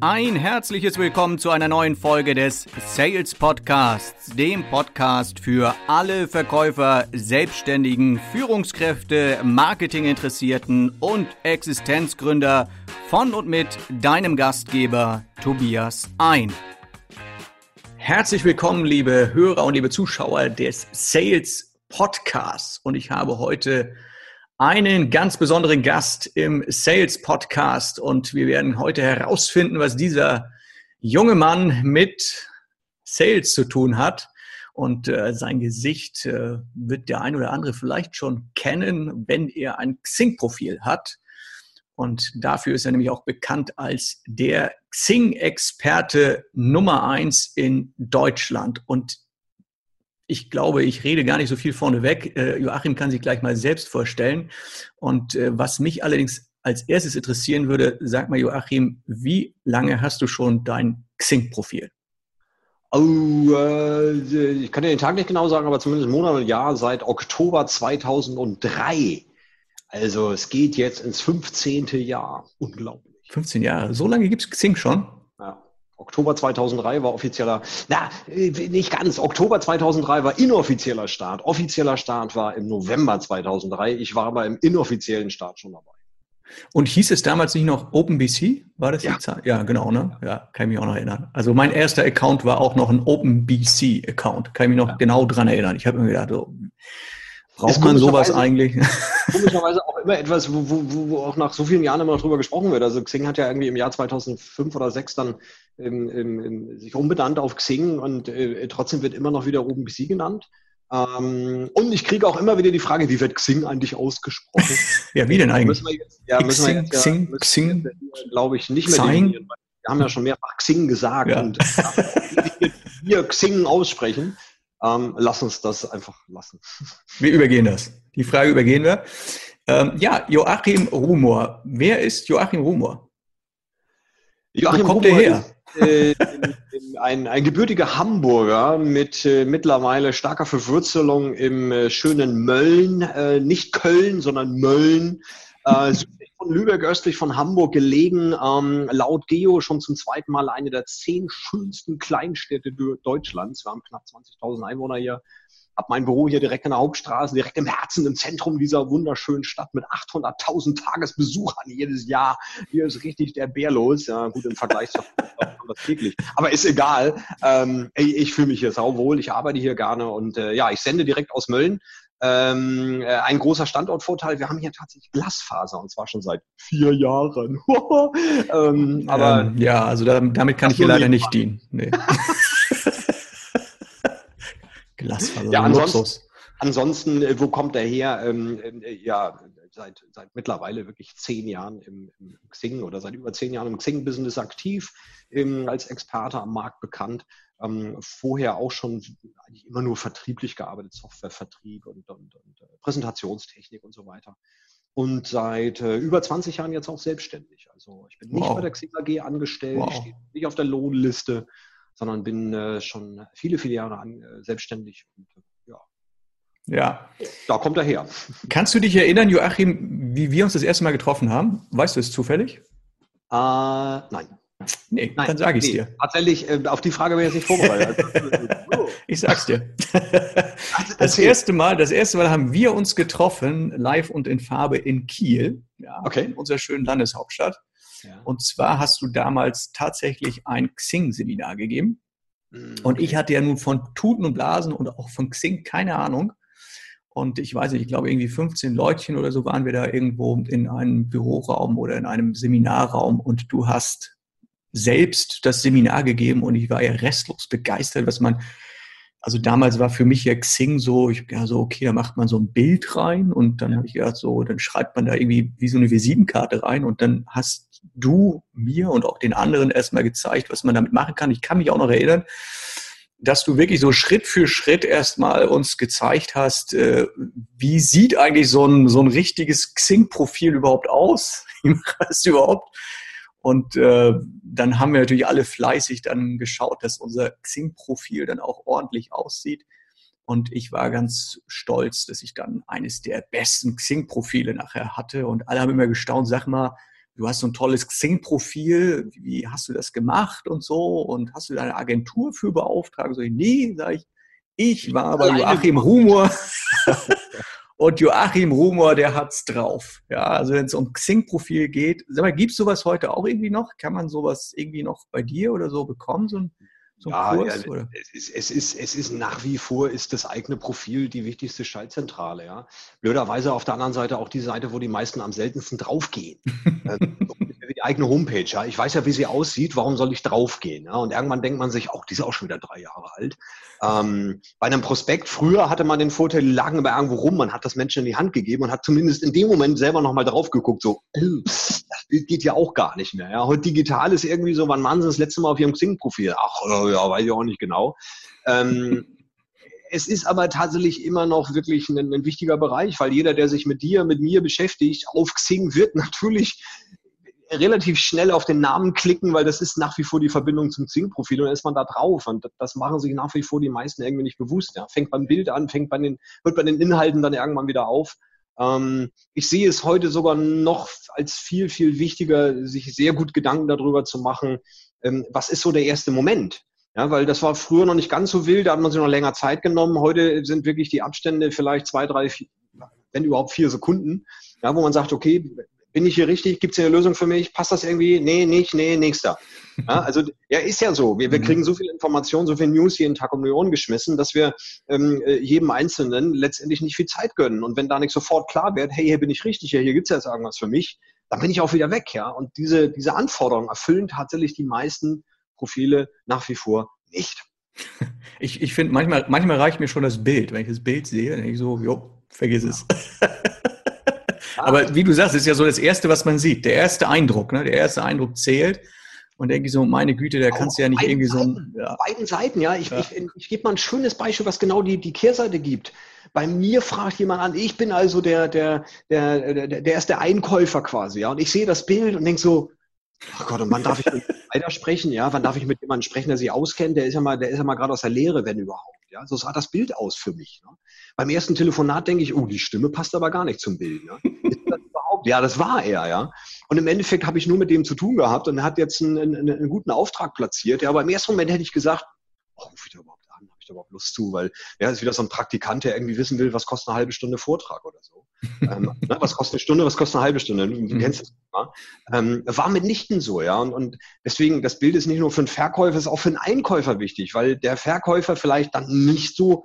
Ein herzliches Willkommen zu einer neuen Folge des Sales Podcasts, dem Podcast für alle Verkäufer, Selbstständigen, Führungskräfte, Marketinginteressierten und Existenzgründer von und mit deinem Gastgeber Tobias Ein. Herzlich willkommen, liebe Hörer und liebe Zuschauer des Sales Podcasts. Und ich habe heute einen ganz besonderen Gast im Sales Podcast und wir werden heute herausfinden, was dieser junge Mann mit Sales zu tun hat. Und äh, sein Gesicht äh, wird der ein oder andere vielleicht schon kennen, wenn er ein Xing-Profil hat. Und dafür ist er nämlich auch bekannt als der Xing-Experte Nummer eins in Deutschland. Und ich glaube, ich rede gar nicht so viel vorneweg. Äh, Joachim kann sich gleich mal selbst vorstellen. Und äh, was mich allerdings als erstes interessieren würde, sag mal, Joachim, wie lange hast du schon dein Xing-Profil? Oh, äh, ich kann dir den Tag nicht genau sagen, aber zumindest Monat und Jahr seit Oktober 2003. Also es geht jetzt ins 15. Jahr. Unglaublich. 15 Jahre. So lange gibt es Xing schon? Oktober 2003 war offizieller, na, nicht ganz. Oktober 2003 war inoffizieller Start. Offizieller Start war im November 2003. Ich war aber im inoffiziellen Start schon dabei. Und hieß es damals nicht noch OpenBC? War das ja. die Zahl? Ja, genau, ne? Ja, kann ich mich auch noch erinnern. Also mein erster Account war auch noch ein OpenBC-Account. Kann ich mich noch ja. genau dran erinnern. Ich habe mir gedacht, so, Braucht man sowas eigentlich? Komischerweise auch immer etwas, wo, wo, wo auch nach so vielen Jahren immer noch drüber gesprochen wird. Also Xing hat ja irgendwie im Jahr 2005 oder 2006 dann im, im, im, sich umbenannt auf Xing und äh, trotzdem wird immer noch wieder OpenBC genannt. Ähm, und ich kriege auch immer wieder die Frage, wie wird Xing eigentlich ausgesprochen? ja, wie denn eigentlich? Müssen wir jetzt, ja, müssen wir jetzt, Xing, ja, Xing, glaube ich, nicht mehr definieren. Wir haben ja schon mehrfach Xing gesagt ja. und wir Xing aussprechen. Ähm, lass uns das einfach lassen. Wir übergehen das. Die Frage übergehen wir. Ähm, ja, Joachim Rumor. Wer ist Joachim Rumor? Joachim Wo kommt Rumor er her? Ist, äh, ein, ein gebürtiger Hamburger mit äh, mittlerweile starker Verwurzelung im äh, schönen Mölln, äh, nicht Köln, sondern Mölln, äh, von Lübeck, östlich von Hamburg gelegen, ähm, laut Geo schon zum zweiten Mal eine der zehn schönsten Kleinstädte Deutschlands. Wir haben knapp 20.000 Einwohner hier. Hab mein Büro hier direkt in der Hauptstraße, direkt im Herzen, im Zentrum dieser wunderschönen Stadt mit 800.000 Tagesbesuchern jedes Jahr. Hier ist richtig der Bär los. Ja, gut, im Vergleich zu täglich. Aber ist egal. Ähm, ich, ich fühle mich hier sauwohl. Ich arbeite hier gerne und äh, ja, ich sende direkt aus Mölln. Ähm, äh, ein großer Standortvorteil, wir haben hier tatsächlich Glasfaser und zwar schon seit vier Jahren. ähm, aber ähm, ja, also da, damit kann ich hier leider nicht dienen. Nee. Glasfaser. Ja, ansonsten, ansonsten, äh, wo kommt er her? Ähm, äh, ja, seit, seit mittlerweile wirklich zehn Jahren im, im Xing oder seit über zehn Jahren im Xing-Business aktiv, ähm, als Experte am Markt bekannt ähm, vorher auch schon eigentlich immer nur vertrieblich gearbeitet, Softwarevertrieb und, und, und äh, Präsentationstechnik und so weiter. Und seit äh, über 20 Jahren jetzt auch selbstständig. Also ich bin nicht wow. bei der Xing AG angestellt, wow. ich stehe nicht auf der Lohnliste, sondern bin äh, schon viele, viele Jahre an, äh, selbstständig und äh, ja. Da kommt er her. Kannst du dich erinnern, Joachim, wie wir uns das erste Mal getroffen haben? Weißt du es zufällig? Äh, nein. Nee, Nein, dann sage ich nee, dir. Tatsächlich, äh, auf die Frage wäre ich nicht vorbereitet. Also, ich sag's dir. Das erste Mal, das erste Mal haben wir uns getroffen, live und in Farbe in Kiel, ja, okay. in unserer schönen Landeshauptstadt. Ja. Und zwar hast du damals tatsächlich ein Xing-Seminar gegeben. Okay. Mm, und ich hatte ja nun von Tuten und Blasen und auch von Xing keine Ahnung. Und ich weiß nicht, ich glaube irgendwie 15 Leutchen oder so waren wir da irgendwo in einem Büroraum oder in einem Seminarraum und du hast selbst das Seminar gegeben und ich war ja restlos begeistert, was man, also damals war für mich ja Xing so, ich ja so, okay, da macht man so ein Bild rein und dann habe ich gedacht, so, dann schreibt man da irgendwie wie so eine Visitenkarte rein und dann hast du mir und auch den anderen erstmal gezeigt, was man damit machen kann. Ich kann mich auch noch erinnern, dass du wirklich so Schritt für Schritt erstmal uns gezeigt hast, äh, wie sieht eigentlich so ein, so ein richtiges Xing-Profil überhaupt aus? Wie machst du überhaupt? Und äh, dann haben wir natürlich alle fleißig dann geschaut, dass unser Xing-Profil dann auch ordentlich aussieht. Und ich war ganz stolz, dass ich dann eines der besten Xing-Profile nachher hatte. Und alle haben immer gestaunt, sag mal, du hast so ein tolles Xing-Profil, wie hast du das gemacht und so und hast du deine Agentur für beauftragt? So, nee, sag ich, ich war bei Joachim Humor und Joachim Rumor, der hat's drauf. Ja, also wenn es um Xing-Profil geht, sag mal, gibt's sowas heute auch irgendwie noch? Kann man sowas irgendwie noch bei dir oder so bekommen? So ein so ja, Kurs, ja es, ist, es, ist, es ist nach wie vor ist das eigene Profil die wichtigste Schaltzentrale. Ja. Blöderweise auf der anderen Seite auch die Seite, wo die meisten am seltensten draufgehen. Ähm, die eigene Homepage. Ja. Ich weiß ja, wie sie aussieht. Warum soll ich draufgehen? Ja. Und irgendwann denkt man sich, auch die ist auch schon wieder drei Jahre alt. Ähm, bei einem Prospekt früher hatte man den Vorteil, die lagen aber irgendwo rum. Man hat das Menschen in die Hand gegeben und hat zumindest in dem Moment selber nochmal drauf geguckt. So, äh, das geht ja auch gar nicht mehr. Ja. Heute digital ist irgendwie so, wann waren sie das letzte Mal auf ihrem Xing-Profil? Ach, äh, ja, weiß ich auch nicht genau. Ähm, es ist aber tatsächlich immer noch wirklich ein, ein, wichtiger Bereich, weil jeder, der sich mit dir, mit mir beschäftigt, auf Xing wird natürlich relativ schnell auf den Namen klicken, weil das ist nach wie vor die Verbindung zum Xing-Profil und dann ist man da drauf. Und das machen sich nach wie vor die meisten irgendwie nicht bewusst. Ja. Fängt beim Bild an, fängt bei den, hört bei den Inhalten dann irgendwann wieder auf. Ähm, ich sehe es heute sogar noch als viel, viel wichtiger, sich sehr gut Gedanken darüber zu machen, ähm, was ist so der erste Moment? Ja, weil das war früher noch nicht ganz so wild, da hat man sich noch länger Zeit genommen. Heute sind wirklich die Abstände vielleicht zwei, drei, vier, wenn überhaupt vier Sekunden, ja, wo man sagt, okay, bin ich hier richtig? Gibt es hier eine Lösung für mich? Passt das irgendwie? Nee, nicht, nee, nächster. Ja, also ja, ist ja so. Wir, wir mhm. kriegen so viel Information, so viel News jeden Tag um die Ohren geschmissen, dass wir ähm, äh, jedem Einzelnen letztendlich nicht viel Zeit gönnen. Und wenn da nicht sofort klar wird, hey, hier bin ich richtig, hier, hier gibt es jetzt irgendwas für mich, dann bin ich auch wieder weg, ja. Und diese, diese Anforderungen erfüllen tatsächlich die meisten Profile nach wie vor nicht. Ich, ich finde, manchmal, manchmal reicht mir schon das Bild. Wenn ich das Bild sehe, dann denke ich so, jo, vergiss es. Aber wie du sagst, ist ja so das Erste, was man sieht. Der erste Eindruck, ne? der erste Eindruck zählt. Und denke ich so, meine Güte, da kannst du ja nicht irgendwie so ein. Ja. Beiden Seiten, ja. Ich, ja. ich, ich, ich gebe mal ein schönes Beispiel, was genau die, die Kehrseite gibt. Bei mir fragt jemand an, ich bin also der, der, der, der, der ist der Einkäufer quasi, ja. Und ich sehe das Bild und denke so, Ach Gott, und wann darf ich weiter sprechen? Ja, wann darf ich mit jemandem sprechen, der sich auskennt? Der ist ja mal, der ist ja mal gerade aus der Lehre, wenn überhaupt. Ja, so sah das Bild aus für mich. Ne? Beim ersten Telefonat denke ich, oh, die Stimme passt aber gar nicht zum Bild. Ne? Das ja, das war er, ja. Und im Endeffekt habe ich nur mit dem zu tun gehabt und er hat jetzt einen, einen, einen guten Auftrag platziert. Ja, aber im ersten Moment hätte ich gesagt, oh, da überhaupt ich da überhaupt Lust zu? Weil ja, ist wieder so ein Praktikant, der irgendwie wissen will, was kostet eine halbe Stunde Vortrag oder so ähm, ne, was kostet eine Stunde, was kostet eine halbe Stunde? Du, du mhm. kennst das Thema. Ähm, war mitnichten so, ja. Und, und deswegen, das Bild ist nicht nur für einen Verkäufer, ist auch für einen Einkäufer wichtig, weil der Verkäufer vielleicht dann nicht so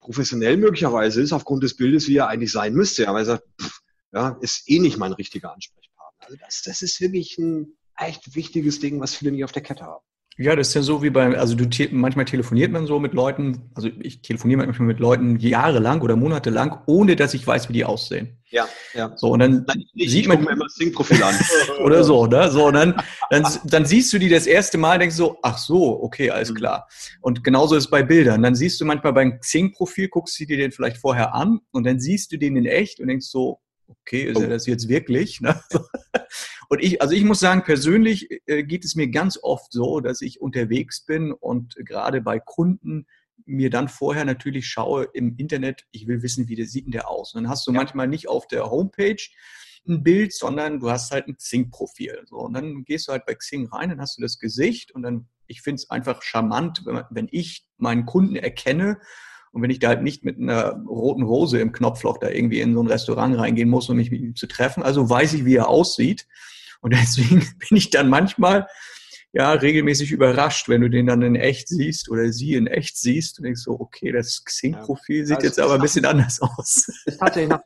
professionell möglicherweise ist aufgrund des Bildes, wie er eigentlich sein müsste. Ja, weil er sagt, pff, ja, ist eh nicht mein richtiger Ansprechpartner. Also das, das ist wirklich ein echt wichtiges Ding, was viele nicht auf der Kette haben. Ja, das ist ja so wie bei, also du manchmal telefoniert man so mit Leuten, also ich telefoniere manchmal mit Leuten jahrelang oder monatelang, ohne dass ich weiß, wie die aussehen. Ja, ja. So, und dann Nein, sieht man. Mir immer das Sing-Profil an. oder so, ne? So, und dann, dann, dann siehst du die das erste Mal, denkst so, ach so, okay, alles mhm. klar. Und genauso ist es bei Bildern. Dann siehst du manchmal beim Xing-Profil, guckst du dir den vielleicht vorher an und dann siehst du den in echt und denkst so, okay, ist oh. er das jetzt wirklich? Ne? Und ich, also ich muss sagen, persönlich äh, geht es mir ganz oft so, dass ich unterwegs bin und gerade bei Kunden mir dann vorher natürlich schaue im Internet, ich will wissen, wie der sieht denn der aus. Und dann hast du ja. manchmal nicht auf der Homepage ein Bild, sondern du hast halt ein Xing-Profil. So, und dann gehst du halt bei Xing rein, dann hast du das Gesicht und dann, ich finde es einfach charmant, wenn ich meinen Kunden erkenne und wenn ich da halt nicht mit einer roten Rose im Knopfloch da irgendwie in so ein Restaurant reingehen muss, um mich mit ihm zu treffen, also weiß ich, wie er aussieht. Und deswegen bin ich dann manchmal ja regelmäßig überrascht, wenn du den dann in echt siehst oder sie in echt siehst und denkst so, okay, das Xing-Profil sieht ja, jetzt aber ein bisschen anders aus. Ist tatsächlich nach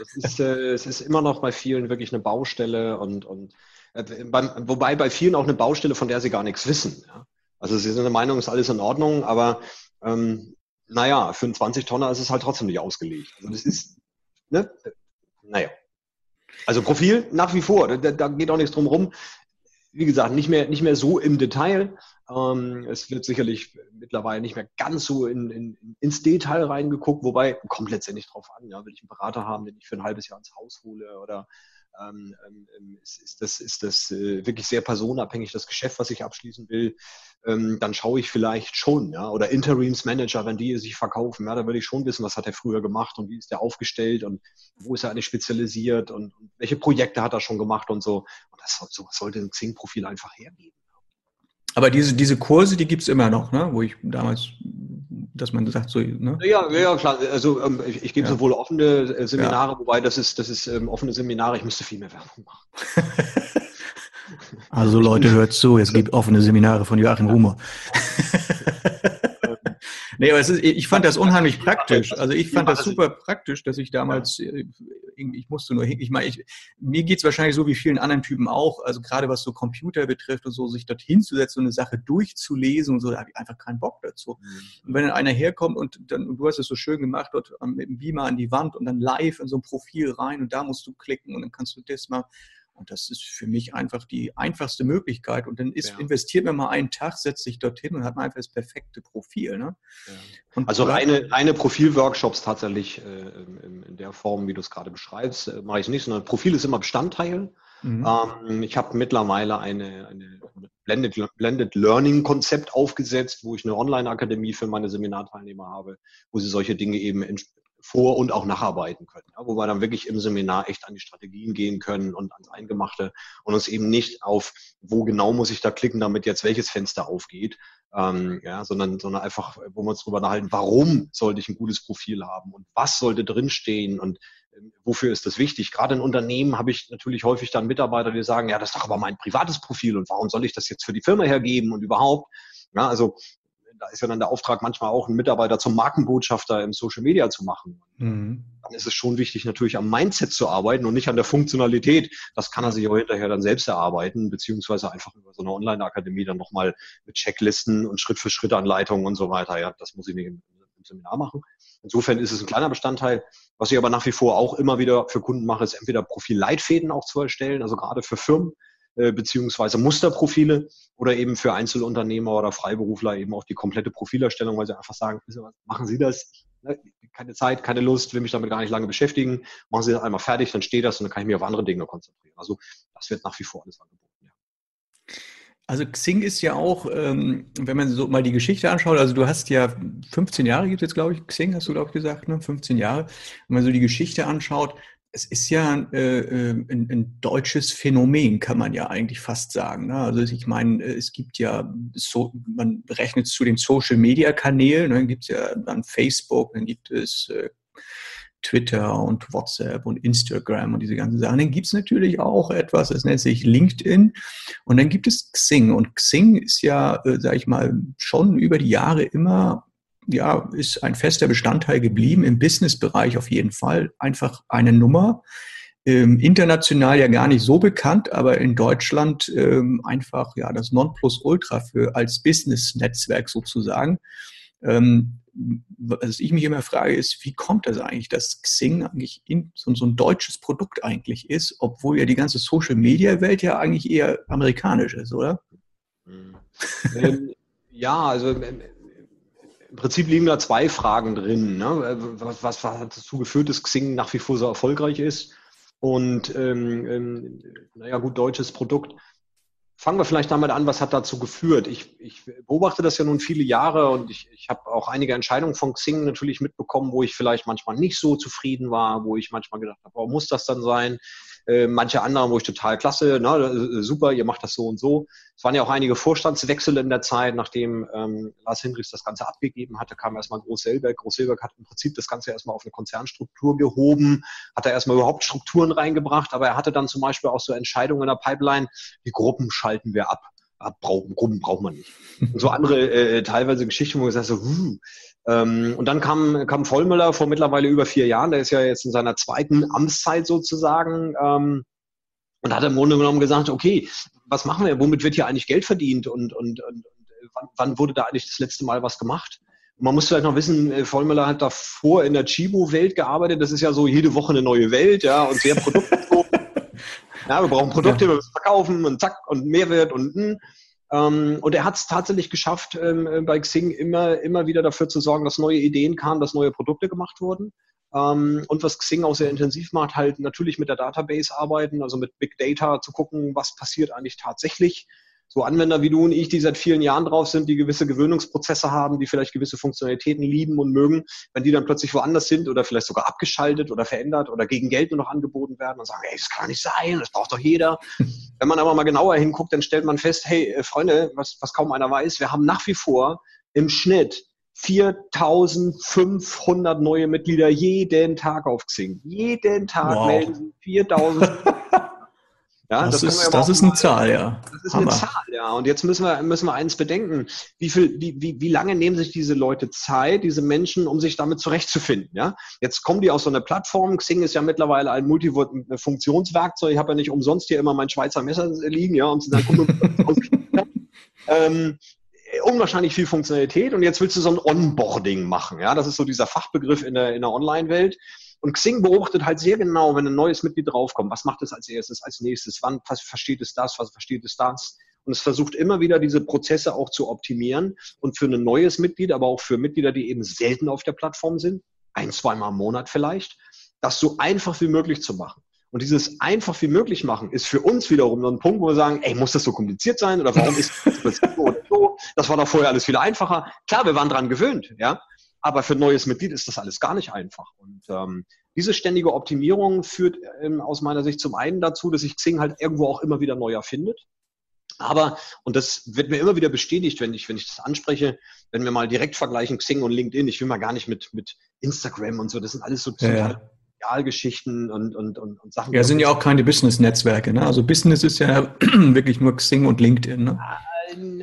es, ist, äh, es ist immer noch bei vielen wirklich eine Baustelle und, und äh, beim, wobei bei vielen auch eine Baustelle, von der sie gar nichts wissen. Ja? Also sie sind der Meinung, ist alles in Ordnung, aber ähm, naja, für einen 20-Tonner ist es halt trotzdem nicht ausgelegt. Also das ist, ne? Naja. Also Profil nach wie vor, da, da geht auch nichts drum rum. Wie gesagt, nicht mehr, nicht mehr so im Detail. Ähm, es wird sicherlich mittlerweile nicht mehr ganz so in, in, ins Detail reingeguckt, wobei kommt letztendlich drauf an. Ja, will ich einen Berater haben, den ich für ein halbes Jahr ins Haus hole oder ist, ist, das, ist das äh, wirklich sehr personenabhängig, das Geschäft, was ich abschließen will, ähm, dann schaue ich vielleicht schon, ja, oder Interimsmanager, wenn die sich verkaufen, ja, da würde ich schon wissen, was hat er früher gemacht und wie ist der aufgestellt und wo ist er eigentlich spezialisiert und, welche Projekte hat er schon gemacht und so. Und das sowas sollte ein Xing-Profil einfach hergeben. Aber diese, diese Kurse, die gibt es immer noch, ne? wo ich damals, dass man sagt, so, ne? Ja, ja, klar. Also ähm, ich, ich gebe ja. sowohl offene äh, Seminare, ja. wobei das ist, das ist ähm, offene Seminare, ich müsste viel mehr Werbung machen. also Leute, hört zu, es gibt offene Seminare von Joachim Rumer. Nee, aber es ist, ich fand das unheimlich praktisch. Also ich fand das super praktisch, dass ich damals, äh, ich musste nur, ich meine, ich, mir geht's wahrscheinlich so wie vielen anderen Typen auch, also gerade was so Computer betrifft und so, sich dort hinzusetzen und eine Sache durchzulesen und so, da habe ich einfach keinen Bock dazu. Mhm. Und wenn dann einer herkommt und dann, und du hast es so schön gemacht, dort mit dem Beamer an die Wand und dann live in so ein Profil rein und da musst du klicken und dann kannst du das mal und das ist für mich einfach die einfachste Möglichkeit. Und dann ist, ja. investiert man mal einen Tag, setzt sich dorthin und hat man einfach das perfekte Profil. Ne? Ja. also reine, reine Profilworkshops tatsächlich äh, in, in, der Form, wie du es gerade beschreibst, äh, mache ich nicht, sondern Profil ist immer Bestandteil. Mhm. Ähm, ich habe mittlerweile eine, eine Blended, Blended Learning Konzept aufgesetzt, wo ich eine Online-Akademie für meine Seminarteilnehmer habe, wo sie solche Dinge eben vor- und auch nacharbeiten können, ja, wo wir dann wirklich im Seminar echt an die Strategien gehen können und ans Eingemachte und uns eben nicht auf, wo genau muss ich da klicken, damit jetzt welches Fenster aufgeht, ähm, ja, sondern, sondern einfach, wo wir uns drüber nachhalten, warum sollte ich ein gutes Profil haben und was sollte drinstehen und ähm, wofür ist das wichtig? Gerade in Unternehmen habe ich natürlich häufig dann Mitarbeiter, die sagen, ja, das ist doch aber mein privates Profil und warum soll ich das jetzt für die Firma hergeben und überhaupt? Ja, also da ist ja dann der Auftrag manchmal auch, einen Mitarbeiter zum Markenbotschafter im Social Media zu machen. Mhm. Dann ist es schon wichtig, natürlich am Mindset zu arbeiten und nicht an der Funktionalität. Das kann er sich auch hinterher dann selbst erarbeiten, beziehungsweise einfach über so eine Online-Akademie dann nochmal mit Checklisten und Schritt-für-Schritt-Anleitungen und so weiter. Ja, das muss ich nicht im, im Seminar machen. Insofern ist es ein kleiner Bestandteil. Was ich aber nach wie vor auch immer wieder für Kunden mache, ist entweder Profilleitfäden auch zu erstellen, also gerade für Firmen, äh, beziehungsweise Musterprofile oder eben für Einzelunternehmer oder Freiberufler eben auch die komplette Profilerstellung, weil sie einfach sagen, machen Sie das, ne, keine Zeit, keine Lust, will mich damit gar nicht lange beschäftigen, machen Sie das einmal fertig, dann steht das und dann kann ich mich auf andere Dinge konzentrieren. Also das wird nach wie vor alles angeboten. Ja. Also Xing ist ja auch, ähm, wenn man so mal die Geschichte anschaut, also du hast ja 15 Jahre gibt es jetzt, glaube ich, Xing hast du, glaube ich, gesagt, ne? 15 Jahre. Wenn man so die Geschichte anschaut, es ist ja äh, äh, ein, ein, deutsches Phänomen, kann man ja eigentlich fast sagen. Ne? Also ich meine, äh, es gibt ja, so, man rechnet zu den Social-Media-Kanälen, ne? dann gibt es ja dann Facebook, dann gibt es äh, Twitter und WhatsApp und Instagram und diese ganzen Sachen. Dann gibt es natürlich auch etwas, das nennt sich LinkedIn und dann gibt es Xing. Und Xing ist ja, äh, sage ich mal, schon über die Jahre immer ja, ist ein fester Bestandteil geblieben, im Businessbereich auf jeden Fall. Einfach eine Nummer. Ähm, international ja gar nicht so bekannt, aber in Deutschland ähm, einfach ja das Nonplusultra für als Business-Netzwerk sozusagen. Ähm, was ich mich immer frage, ist, wie kommt das eigentlich, dass Xing eigentlich in, so, so ein deutsches Produkt eigentlich ist, obwohl ja die ganze Social-Media-Welt ja eigentlich eher amerikanisch ist, oder? Ähm, ja, also im Prinzip liegen da zwei Fragen drin. Ne? Was, was, was hat dazu geführt, dass Xing nach wie vor so erfolgreich ist? Und ähm, ähm, naja, gut, deutsches Produkt. Fangen wir vielleicht damit an, was hat dazu geführt? Ich, ich beobachte das ja nun viele Jahre und ich, ich habe auch einige Entscheidungen von Xing natürlich mitbekommen, wo ich vielleicht manchmal nicht so zufrieden war, wo ich manchmal gedacht habe, warum muss das dann sein? Äh, manche andere, wo ich total klasse, ne, äh, super, ihr macht das so und so. Es waren ja auch einige Vorstandswechsel in der Zeit, nachdem ähm, Lars Hinrichs das Ganze abgegeben hatte, kam erstmal Groß-Selberg. Groß-Selberg hat im Prinzip das Ganze erstmal auf eine Konzernstruktur gehoben, hat er erstmal überhaupt Strukturen reingebracht, aber er hatte dann zum Beispiel auch so Entscheidungen in der Pipeline, die Gruppen schalten wir ab. Abbrauchen, Gruppen braucht man nicht. Und so andere äh, teilweise Geschichten, wo ich sage so, huh, ähm, und dann kam, kam Vollmüller vor mittlerweile über vier Jahren, der ist ja jetzt in seiner zweiten Amtszeit sozusagen, ähm, und hat im Grunde genommen gesagt, okay, was machen wir, womit wird hier eigentlich Geld verdient und, und, und wann, wann wurde da eigentlich das letzte Mal was gemacht? man muss vielleicht noch wissen, äh, Vollmüller hat davor in der Chibo-Welt gearbeitet. Das ist ja so jede Woche eine neue Welt, ja, und sehr produktbezogen. Ja, wir brauchen Produkte, wir müssen verkaufen und zack und Mehrwert und, und. Hm. Ähm, und er hat es tatsächlich geschafft, ähm, bei Xing immer, immer wieder dafür zu sorgen, dass neue Ideen kamen, dass neue Produkte gemacht wurden. Ähm, und was Xing auch sehr intensiv macht, halt natürlich mit der Database arbeiten, also mit Big Data zu gucken, was passiert eigentlich tatsächlich so Anwender wie du und ich, die seit vielen Jahren drauf sind, die gewisse Gewöhnungsprozesse haben, die vielleicht gewisse Funktionalitäten lieben und mögen, wenn die dann plötzlich woanders sind oder vielleicht sogar abgeschaltet oder verändert oder gegen Geld nur noch angeboten werden und sagen, ey, das kann nicht sein, das braucht doch jeder. wenn man aber mal genauer hinguckt, dann stellt man fest, hey, äh, Freunde, was, was kaum einer weiß, wir haben nach wie vor im Schnitt 4500 neue Mitglieder jeden Tag auf Xing. Jeden Tag wow. melden sie 4000. Ja, das, das ist, das ist eine Zahl, ja. Das ist Hammer. eine Zahl, ja. Und jetzt müssen wir, müssen wir eins bedenken. Wie, viel, wie, wie, wie lange nehmen sich diese Leute Zeit, diese Menschen, um sich damit zurechtzufinden? Ja? Jetzt kommen die aus so einer Plattform. Xing ist ja mittlerweile ein Multifunktionswerkzeug. Ich habe ja nicht umsonst hier immer mein Schweizer Messer liegen, ja, um zu sagen, guck mal, ähm, unwahrscheinlich viel Funktionalität und jetzt willst du so ein Onboarding machen. Ja, das ist so dieser Fachbegriff in der, in der Online-Welt. Und Xing beobachtet halt sehr genau, wenn ein neues Mitglied draufkommt, was macht es als erstes, als nächstes, wann versteht es das, was versteht es das. Und es versucht immer wieder, diese Prozesse auch zu optimieren und für ein neues Mitglied, aber auch für Mitglieder, die eben selten auf der Plattform sind, ein, zweimal im Monat vielleicht, das so einfach wie möglich zu machen. Und dieses einfach wie möglich machen ist für uns wiederum so ein Punkt, wo wir sagen, ey, muss das so kompliziert sein oder warum ist das so oder so? Das war doch vorher alles viel einfacher. Klar, wir waren dran gewöhnt, ja. Aber für ein neues Mitglied ist das alles gar nicht einfach. Und ähm, diese ständige Optimierung führt ähm, aus meiner Sicht zum einen dazu, dass sich Xing halt irgendwo auch immer wieder neu erfindet. Aber, und das wird mir immer wieder bestätigt, wenn ich, wenn ich das anspreche, wenn wir mal direkt vergleichen, Xing und LinkedIn, ich will mal gar nicht mit, mit Instagram und so, das sind alles so ja, Geschichten und, und, und, und Sachen. Ja, sind ja auch keine Business-Netzwerke, ne? Also Business ist ja wirklich nur Xing und LinkedIn, ne?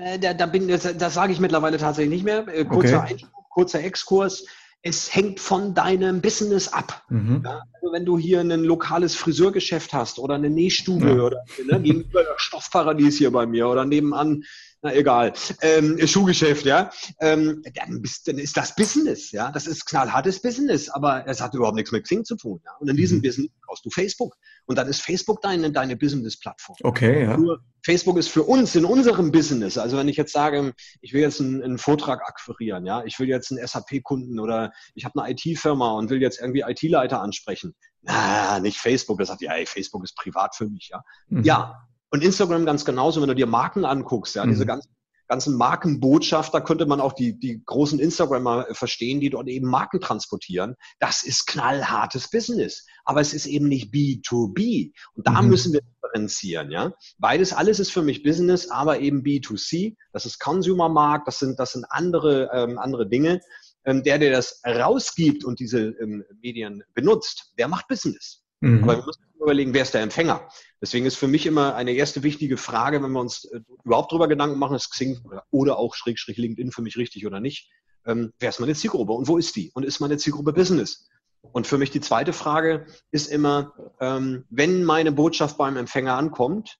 Äh, da, da bin, das, das sage ich mittlerweile tatsächlich nicht mehr. Äh, kurzer okay. Einspruch, kurzer Exkurs es hängt von deinem Business ab. Mhm. Ja, also wenn du hier ein lokales Friseurgeschäft hast oder eine Nähstube ja. oder ne, gegenüber das Stoffparadies hier bei mir oder nebenan na egal, ähm, Schuhgeschäft, ja, ähm, dann, bist, dann ist das Business, ja, das ist knallhartes Business, aber es hat überhaupt nichts mit Xing zu tun, ja? und in diesem mhm. Business brauchst du Facebook und dann ist Facebook deine, deine Business-Plattform. Okay, ja. Nur Facebook ist für uns in unserem Business, also wenn ich jetzt sage, ich will jetzt einen, einen Vortrag akquirieren, ja, ich will jetzt einen SAP-Kunden oder ich habe eine IT-Firma und will jetzt irgendwie IT-Leiter ansprechen, na, nicht Facebook, das sagt ja, ey, Facebook ist privat für mich, ja. Mhm. Ja, und Instagram ganz genauso, wenn du dir Marken anguckst, ja, mhm. diese ganzen, ganzen Markenbotschafter könnte man auch die, die großen Instagrammer verstehen, die dort eben Marken transportieren. Das ist knallhartes Business. Aber es ist eben nicht B2B. Und da mhm. müssen wir differenzieren, ja. Beides, alles ist für mich Business, aber eben B2C. Das ist Consumer-Markt, das sind, das sind andere, ähm, andere Dinge. Ähm, der, der das rausgibt und diese ähm, Medien benutzt, der macht Business. Mhm. Aber wir müssen überlegen, wer ist der Empfänger. Deswegen ist für mich immer eine erste wichtige Frage, wenn wir uns äh, überhaupt darüber Gedanken machen, ist Xing oder auch Schrägstrich LinkedIn für mich richtig oder nicht. Ähm, wer ist meine Zielgruppe und wo ist die? Und ist meine Zielgruppe Business? Und für mich die zweite Frage ist immer, ähm, wenn meine Botschaft beim Empfänger ankommt,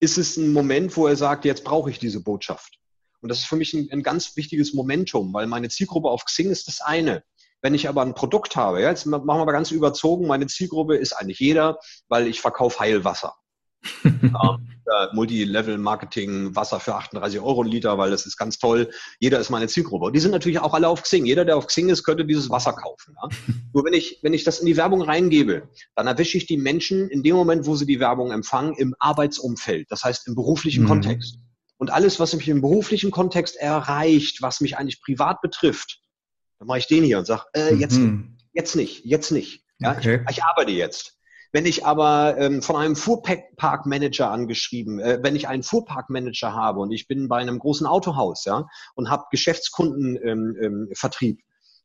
ist es ein Moment, wo er sagt, jetzt brauche ich diese Botschaft. Und das ist für mich ein, ein ganz wichtiges Momentum, weil meine Zielgruppe auf Xing ist das eine. Wenn ich aber ein Produkt habe, ja, jetzt machen wir mal ganz überzogen, meine Zielgruppe ist eigentlich jeder, weil ich verkaufe Heilwasser. ähm, äh, Multi-Level-Marketing, Wasser für 38 Euro ein Liter, weil das ist ganz toll. Jeder ist meine Zielgruppe. Und die sind natürlich auch alle auf Xing. Jeder, der auf Xing ist, könnte dieses Wasser kaufen. Ja? Nur wenn ich, wenn ich das in die Werbung reingebe, dann erwische ich die Menschen in dem Moment, wo sie die Werbung empfangen, im Arbeitsumfeld. Das heißt, im beruflichen mhm. Kontext. Und alles, was mich im beruflichen Kontext erreicht, was mich eigentlich privat betrifft, dann mache ich den hier und sage, äh, jetzt, mhm. jetzt nicht, jetzt nicht. Ja, okay. ich, ich arbeite jetzt. Wenn ich aber ähm, von einem Fuhrparkmanager angeschrieben, äh, wenn ich einen Fuhrparkmanager habe und ich bin bei einem großen Autohaus, ja, und habe Geschäftskundenvertrieb, ähm, ähm,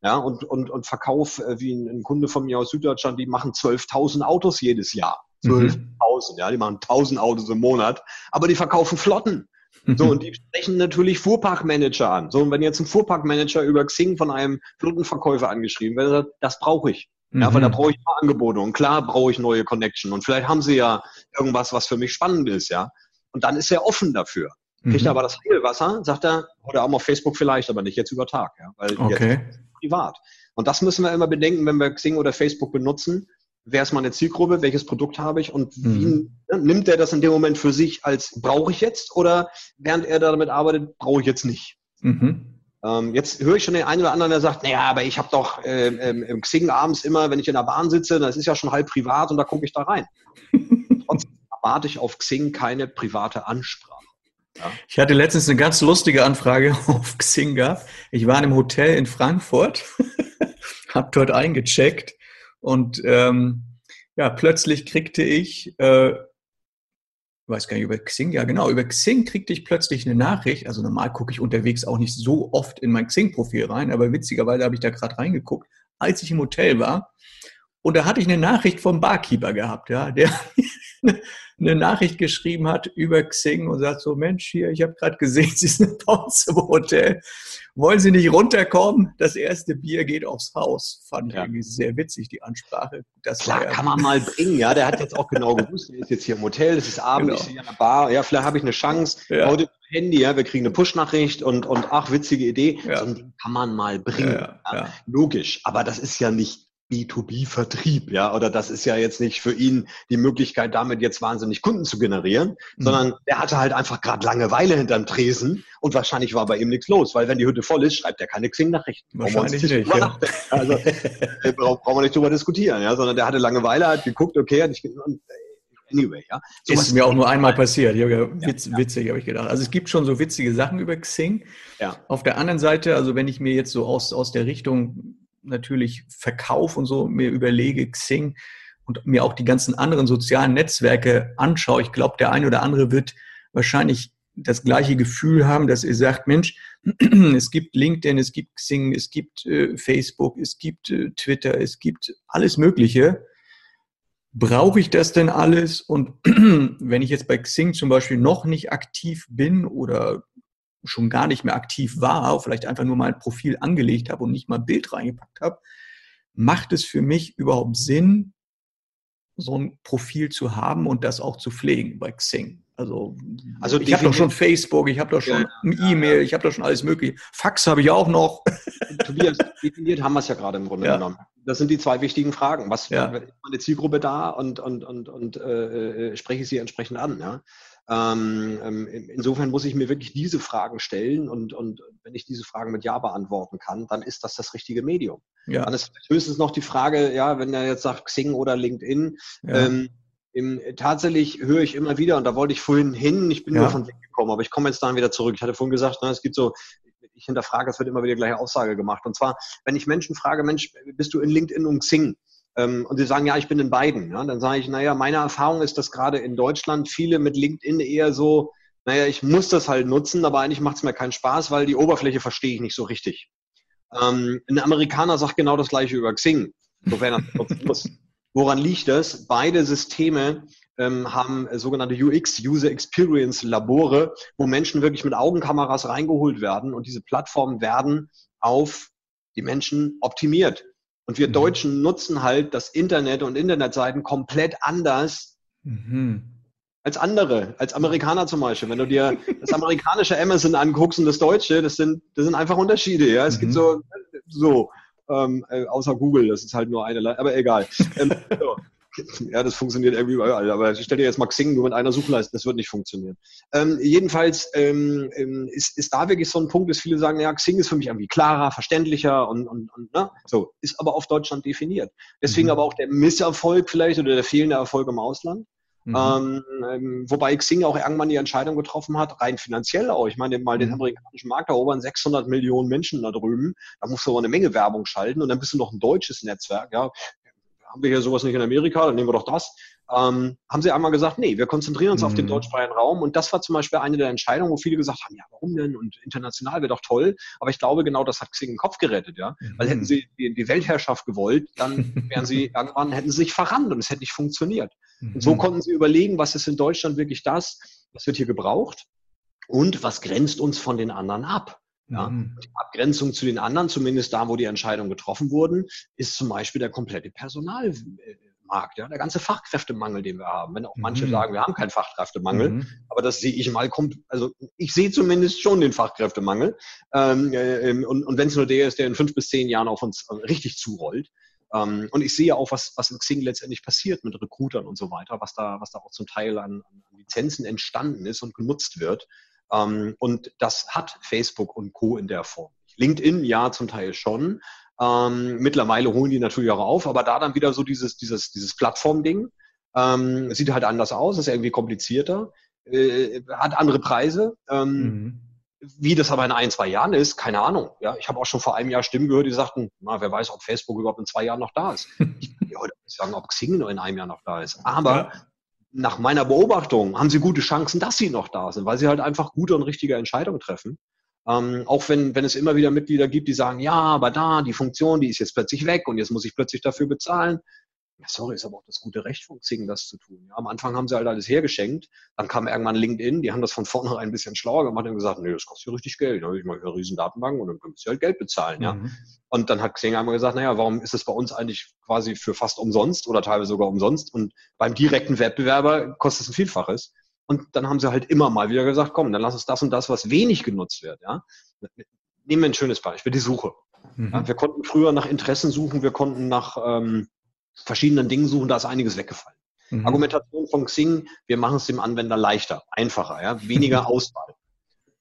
ja, und, und, und Verkauf, äh, wie ein, ein, Kunde von mir aus Süddeutschland, die machen 12.000 Autos jedes Jahr. 12.000, mhm. ja, die machen 1.000 Autos im Monat, aber die verkaufen Flotten. So, und die sprechen natürlich Fuhrparkmanager an. So, und wenn jetzt ein Fuhrparkmanager über Xing von einem Flottenverkäufer angeschrieben wird, das brauche ich. Ja, mhm. weil da brauche ich mal Angebote und klar brauche ich neue Connection und vielleicht haben sie ja irgendwas, was für mich spannend ist, ja. Und dann ist er offen dafür. Kriegt mhm. er aber das Heilwasser, sagt er, oder auch auf Facebook vielleicht, aber nicht jetzt über Tag, ja, weil okay. jetzt privat. Und das müssen wir immer bedenken, wenn wir Xing oder Facebook benutzen wer ist meine Zielgruppe, welches Produkt habe ich und wie mhm. nimmt er das in dem Moment für sich als brauche ich jetzt oder während er damit arbeitet, brauche ich jetzt nicht. Mhm. Ähm, jetzt höre ich schon den einen oder anderen, der sagt, naja, aber ich habe doch ähm, ähm, im Xing abends immer, wenn ich in der Bahn sitze, das ist ja schon halb privat und da gucke ich da rein. Trotzdem erwarte ich auf Xing keine private Ansprache. Ja. Ich hatte letztens eine ganz lustige Anfrage auf Xing gehabt. Ich war in einem Hotel in Frankfurt, habe dort eingecheckt und ähm, ja, plötzlich kriegte ich äh, weiß gar nicht, über Xing, ja genau, über Xing kriegte ich plötzlich eine Nachricht, also normal gucke ich unterwegs auch nicht so oft in mein Xing-Profil rein, aber witzigerweise habe ich da gerade reingeguckt, als ich im Hotel war. Und da hatte ich eine Nachricht vom Barkeeper gehabt, ja, der eine Nachricht geschrieben hat über Xing und sagt so, Mensch, hier, ich habe gerade gesehen, Sie sind bei uns im Hotel. Wollen Sie nicht runterkommen? Das erste Bier geht aufs Haus. Fand ja. irgendwie sehr witzig, die Ansprache. Das Klar, kann man mal bringen, ja. Der hat jetzt auch genau gewusst, er ist jetzt hier im Hotel, es ist Abend, genau. ich sehe der Bar, ja, vielleicht habe ich eine Chance. Ja. Heute Handy, ja, wir kriegen eine Push-Nachricht und, und ach, witzige Idee. Ja. So ein Ding kann man mal bringen. Ja. Logisch, aber das ist ja nicht B2B-Vertrieb, ja, oder das ist ja jetzt nicht für ihn die Möglichkeit, damit jetzt wahnsinnig Kunden zu generieren, mhm. sondern er hatte halt einfach gerade Langeweile hinterm Tresen und wahrscheinlich war bei ihm nichts los, weil wenn die Hütte voll ist, schreibt er keine Xing-Nachrichten. Wahrscheinlich nicht, nicht ja. Also äh, brauchen wir nicht drüber diskutieren, ja, sondern der hatte Langeweile, hat geguckt, okay, hat nicht, äh, anyway, ja. So ist mir auch nur einmal passiert. Ja, witz, ja, witzig, habe ich gedacht. Also es gibt schon so witzige Sachen über Xing. Ja. Auf der anderen Seite, also wenn ich mir jetzt so aus, aus der Richtung natürlich Verkauf und so mir überlege, Xing und mir auch die ganzen anderen sozialen Netzwerke anschaue, ich glaube, der eine oder andere wird wahrscheinlich das gleiche Gefühl haben, dass ihr sagt, Mensch, es gibt LinkedIn, es gibt Xing, es gibt äh, Facebook, es gibt äh, Twitter, es gibt alles Mögliche. Brauche ich das denn alles? Und wenn ich jetzt bei Xing zum Beispiel noch nicht aktiv bin oder schon gar nicht mehr aktiv war, vielleicht einfach nur mal ein Profil angelegt habe und nicht mal ein Bild reingepackt habe, macht es für mich überhaupt Sinn, so ein Profil zu haben und das auch zu pflegen bei Xing? Also, also ich habe doch schon Facebook, ich habe doch schon ja, E-Mail, ja. ich habe doch schon alles mögliche. Fax habe ich auch noch. Tobias, definiert haben wir es ja gerade im Grunde ja. genommen. Das sind die zwei wichtigen Fragen. Was ist meine Zielgruppe da und, und, und, und äh, äh, spreche ich sie entsprechend an? Ähm, ähm insofern muss ich mir wirklich diese Fragen stellen und, und wenn ich diese Fragen mit Ja beantworten kann, dann ist das das richtige Medium. Ja. Dann ist höchstens noch die Frage, ja, wenn er jetzt sagt Xing oder LinkedIn, ja. ähm, im, tatsächlich höre ich immer wieder, und da wollte ich vorhin hin, ich bin ja. nur von weggekommen, aber ich komme jetzt dann wieder zurück. Ich hatte vorhin gesagt, ne, es gibt so, ich hinterfrage, es wird immer wieder gleiche Aussage gemacht. Und zwar, wenn ich Menschen frage, Mensch, bist du in LinkedIn und Xing? Ähm, und sie sagen, ja, ich bin in beiden. Ja, dann sage ich, naja, meine Erfahrung ist, dass gerade in Deutschland viele mit LinkedIn eher so, naja, ich muss das halt nutzen, aber eigentlich macht es mir keinen Spaß, weil die Oberfläche verstehe ich nicht so richtig. Ähm, ein Amerikaner sagt genau das gleiche über Xing, sofern er muss. Woran liegt das? Beide Systeme ähm, haben sogenannte UX, User Experience Labore, wo Menschen wirklich mit Augenkameras reingeholt werden und diese Plattformen werden auf die Menschen optimiert. Und wir mhm. Deutschen nutzen halt das Internet und Internetseiten komplett anders mhm. als andere, als Amerikaner zum Beispiel. Wenn du dir das amerikanische Amazon anguckst und das deutsche, das sind, das sind einfach Unterschiede. Ja, es mhm. gibt so, so ähm, äh, außer Google, das ist halt nur eine, aber egal. Ähm, so. Ja, das funktioniert irgendwie überall. Aber ich stell dir jetzt mal Xing nur mit einer Suchleiste, das wird nicht funktionieren. Ähm, jedenfalls ähm, ähm, ist, ist da wirklich so ein Punkt, dass viele sagen, ja, Xing ist für mich irgendwie klarer, verständlicher und, und, und ne? so, ist aber auf Deutschland definiert. Deswegen mhm. aber auch der Misserfolg vielleicht oder der fehlende Erfolg im Ausland. Mhm. Ähm, ähm wobei Xing auch irgendwann die Entscheidung getroffen hat, rein finanziell auch. Ich meine, mal den mhm. amerikanischen Markt erobern 600 Millionen Menschen da drüben. Da musst du aber eine Menge Werbung schalten und dann bist du noch ein deutsches Netzwerk. Ja, haben wir hier sowas nicht in Amerika, dann nehmen wir doch das. Ähm, haben sie einmal gesagt, nee, wir konzentrieren uns mhm. auf den mhm. deutschsprachigen Raum. Und das war zum Beispiel eine der Entscheidungen, wo viele gesagt haben, ja, warum denn? Und international wäre doch toll. Aber ich glaube, genau das hat Xing den Kopf gerettet, ja. Mhm. Weil hätten sie die, die, Weltherrschaft gewollt, dann wären sie irgendwann, hätten sie sich verrannt und es hätte nicht funktioniert. Mhm. Und so konnten sie überlegen, was ist in Deutschland wirklich das, was wird hier gebraucht und was grenzt uns von den anderen ab. Ja. Mhm. Die Abgrenzung zu den anderen, zumindest da, wo die Entscheidungen getroffen wurden, ist zum Beispiel der komplette Personalmarkt, ja, der ganze Fachkräftemangel, den wir haben. Wenn auch manche mhm. sagen, wir haben keinen Fachkräftemangel, mhm. aber das sehe ich mal, kommt, also ich sehe zumindest schon den Fachkräftemangel. Ähm, äh, und, und wenn es nur der ist, der in fünf bis zehn Jahren auf uns äh, richtig zurollt. Ähm, und ich sehe auch, was, was in Xing letztendlich passiert mit Recruitern und so weiter, was da, was da auch zum Teil an, an Lizenzen entstanden ist und genutzt wird. Ähm, und das hat Facebook und Co. in der Form. LinkedIn, ja, zum Teil schon. Ähm, mittlerweile holen die natürlich auch auf, aber da dann wieder so dieses, dieses, dieses Plattform-Ding. Ähm, sieht halt anders aus, ist irgendwie komplizierter, äh, hat andere Preise. Mhm. Wie das aber in ein, zwei Jahren ist, keine Ahnung. Ja, ich habe auch schon vor einem Jahr Stimmen gehört, die sagten, na, wer weiß, ob Facebook überhaupt in zwei Jahren noch da ist. ich kann dir heute nicht sagen, ob Xing nur in einem Jahr noch da ist. Aber ja. Nach meiner Beobachtung haben sie gute Chancen, dass sie noch da sind, weil sie halt einfach gute und richtige Entscheidungen treffen. Ähm, auch wenn, wenn es immer wieder Mitglieder gibt, die sagen, ja, aber da, die Funktion, die ist jetzt plötzlich weg und jetzt muss ich plötzlich dafür bezahlen. Ja, sorry, ist aber auch das gute Recht von Xing, das zu tun. Ja, am Anfang haben sie halt alles hergeschenkt. Dann kam irgendwann LinkedIn, die haben das von vornherein ein bisschen schlauer gemacht und gesagt, nee, das kostet ja richtig Geld. Da habe ich mal eine riesen Datenbank und dann müsst ihr halt Geld bezahlen. Mhm. Ja. Und dann hat Xing einmal gesagt, naja, warum ist das bei uns eigentlich quasi für fast umsonst oder teilweise sogar umsonst? Und beim direkten Wettbewerber kostet es ein Vielfaches. Und dann haben sie halt immer mal wieder gesagt, komm, dann lass uns das und das, was wenig genutzt wird. Ja. Nehmen wir ein schönes Beispiel, die Suche. Mhm. Ja, wir konnten früher nach Interessen suchen, wir konnten nach ähm, verschiedenen Dingen suchen, da ist einiges weggefallen. Mhm. Argumentation von Xing, wir machen es dem Anwender leichter, einfacher, ja, weniger Auswahl.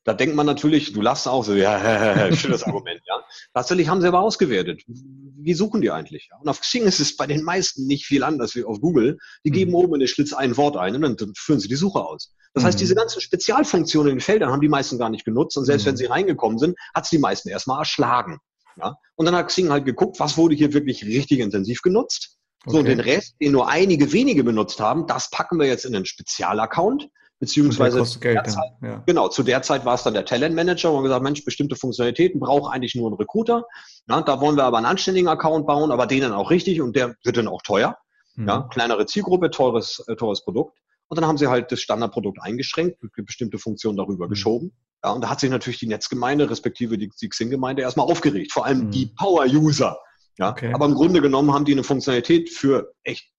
Da denkt man natürlich, du lachst auch so, ja, schönes Argument, ja. Tatsächlich haben sie aber ausgewertet. Wie suchen die eigentlich? Ja? Und auf Xing ist es bei den meisten nicht viel anders wie auf Google. Die mhm. geben oben in den Schlitz ein Wort ein und dann führen sie die Suche aus. Das mhm. heißt, diese ganzen Spezialfunktionen in den Feldern haben die meisten gar nicht genutzt und selbst mhm. wenn sie reingekommen sind, hat es die meisten erstmal erschlagen. Ja? Und dann hat Xing halt geguckt, was wurde hier wirklich richtig intensiv genutzt so, und den Rest, den nur einige wenige benutzt haben, das packen wir jetzt in einen Spezialaccount, beziehungsweise Geld, Zeit, ja. genau, zu der Zeit war es dann der Talent Manager, wo wir gesagt bestimmte Funktionalitäten braucht eigentlich nur ein Recruiter. Ja, da wollen wir aber einen anständigen Account bauen, aber den dann auch richtig und der wird dann auch teuer. Mhm. Ja, kleinere Zielgruppe, teures, äh, teures Produkt. Und dann haben sie halt das Standardprodukt eingeschränkt, bestimmte Funktionen darüber mhm. geschoben. Ja, und da hat sich natürlich die Netzgemeinde, respektive die, die Xing-Gemeinde erstmal aufgeregt. Vor allem mhm. die Power-User. Ja, okay. aber im Grunde genommen haben die eine Funktionalität für echt,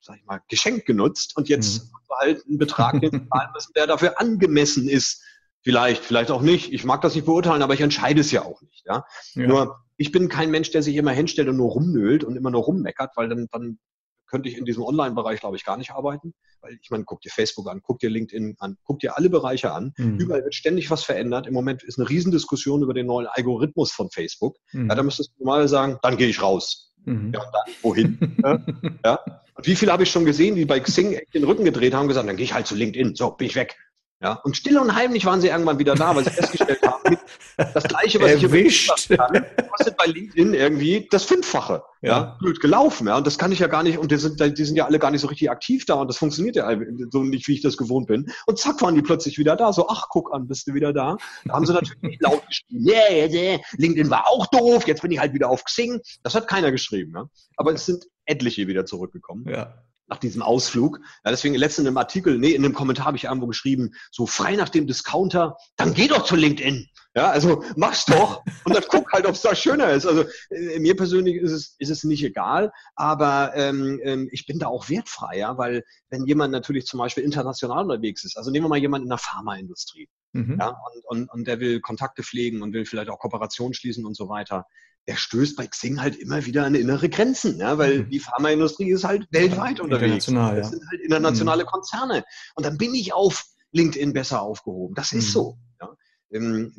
sag ich mal, geschenkt genutzt und jetzt mhm. halt einen Betrag zahlen müssen, der dafür angemessen ist. Vielleicht, vielleicht auch nicht. Ich mag das nicht beurteilen, aber ich entscheide es ja auch nicht. Ja? ja. Nur, ich bin kein Mensch, der sich immer hinstellt und nur rumnölt und immer nur rummeckert, weil dann, dann könnte ich in diesem Online-Bereich, glaube ich, gar nicht arbeiten. Weil ich meine, guck dir Facebook an, guck dir LinkedIn an, guck dir alle Bereiche an. Mhm. Überall wird ständig was verändert. Im Moment ist eine Riesendiskussion über den neuen Algorithmus von Facebook. Mhm. Ja, da müsstest du mal sagen, dann gehe ich raus. Mhm. Ja, und dann wohin? ja. Und wie viele habe ich schon gesehen, die bei Xing den Rücken gedreht haben, gesagt, dann gehe ich halt zu LinkedIn. So, bin ich weg. Ja, und still und heimlich waren sie irgendwann wieder da, weil sie festgestellt haben, das Gleiche, was Erwischt. ich hier kann, kostet bei LinkedIn irgendwie das Fünffache. Ja. ja. blöd gelaufen. Ja, und das kann ich ja gar nicht, und die sind, die sind ja alle gar nicht so richtig aktiv da und das funktioniert ja so nicht, wie ich das gewohnt bin. Und zack, waren die plötzlich wieder da. So, ach, guck an, bist du wieder da. Da haben sie natürlich nicht laut geschrieben. Yeah, yeah, LinkedIn war auch doof, jetzt bin ich halt wieder auf Xing. Das hat keiner geschrieben. Ja. Aber es sind etliche wieder zurückgekommen. Ja nach diesem Ausflug. Ja, deswegen letztens im Artikel, nee, in einem Kommentar habe ich irgendwo geschrieben, so frei nach dem Discounter, dann geh doch zu LinkedIn. Ja, also mach's doch und dann guck halt, ob es da schöner ist. Also äh, mir persönlich ist es, ist es nicht egal, aber ähm, ähm, ich bin da auch wertfrei, ja, weil wenn jemand natürlich zum Beispiel international unterwegs ist, also nehmen wir mal jemanden in der Pharmaindustrie, mhm. ja, und, und, und der will Kontakte pflegen und will vielleicht auch Kooperationen schließen und so weiter, der stößt bei Xing halt immer wieder an innere Grenzen, ja, weil mhm. die Pharmaindustrie ist halt weltweit ja, unterwegs. Das ja. sind halt internationale mhm. Konzerne. Und dann bin ich auf LinkedIn besser aufgehoben. Das ist mhm. so. Ja. Ähm,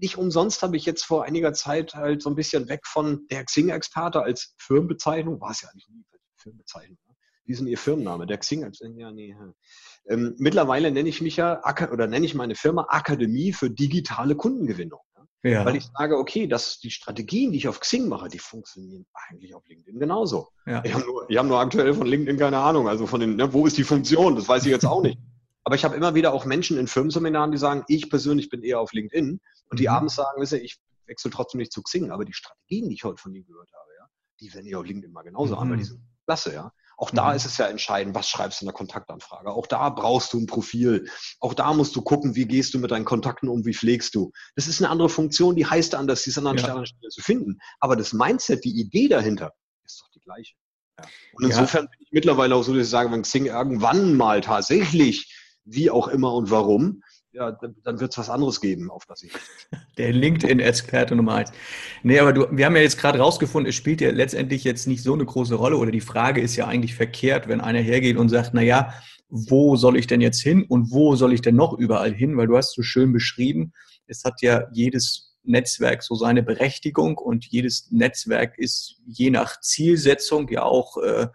nicht umsonst habe ich jetzt vor einiger Zeit halt so ein bisschen weg von der Xing-Experte als Firmenbezeichnung, war es ja nicht nie Firmenbezeichnung. Ne? Wie ist denn Ihr Firmenname? Der Xing als ja, nee. Ähm, mittlerweile nenne ich mich ja oder nenne ich meine Firma Akademie für digitale Kundengewinnung. Ja. Weil ich sage, okay, dass die Strategien, die ich auf Xing mache, die funktionieren eigentlich auf LinkedIn genauso. Ja. Ich habe nur, hab nur aktuell von LinkedIn keine Ahnung. Also von den, ne, wo ist die Funktion? Das weiß ich jetzt auch nicht. Aber ich habe immer wieder auch Menschen in Firmenseminaren, die sagen, ich persönlich bin eher auf LinkedIn und die mhm. abends sagen, wisst ihr, ich wechsle trotzdem nicht zu Xing, aber die Strategien, die ich heute von ihnen gehört habe, ja, die werden ja auf LinkedIn mal genauso mhm. an, weil die sind klasse, ja. Auch da mhm. ist es ja entscheidend, was schreibst du in der Kontaktanfrage. Auch da brauchst du ein Profil. Auch da musst du gucken, wie gehst du mit deinen Kontakten um, wie pflegst du. Das ist eine andere Funktion, die heißt anders, die ist an einer ja. anderen Stelle zu finden. Aber das Mindset, die Idee dahinter, ist doch die gleiche. Ja. Und insofern ja. bin ich mittlerweile auch so, dass ich sage, wenn Xing irgendwann mal tatsächlich wie auch immer und warum, ja, dann wird es was anderes geben, auf das ich. Der LinkedIn-Experte Nummer eins. Nee, aber du, wir haben ja jetzt gerade rausgefunden, es spielt ja letztendlich jetzt nicht so eine große Rolle oder die Frage ist ja eigentlich verkehrt, wenn einer hergeht und sagt, na ja, wo soll ich denn jetzt hin und wo soll ich denn noch überall hin? Weil du hast so schön beschrieben, es hat ja jedes Netzwerk so seine Berechtigung und jedes Netzwerk ist je nach Zielsetzung ja auch äh,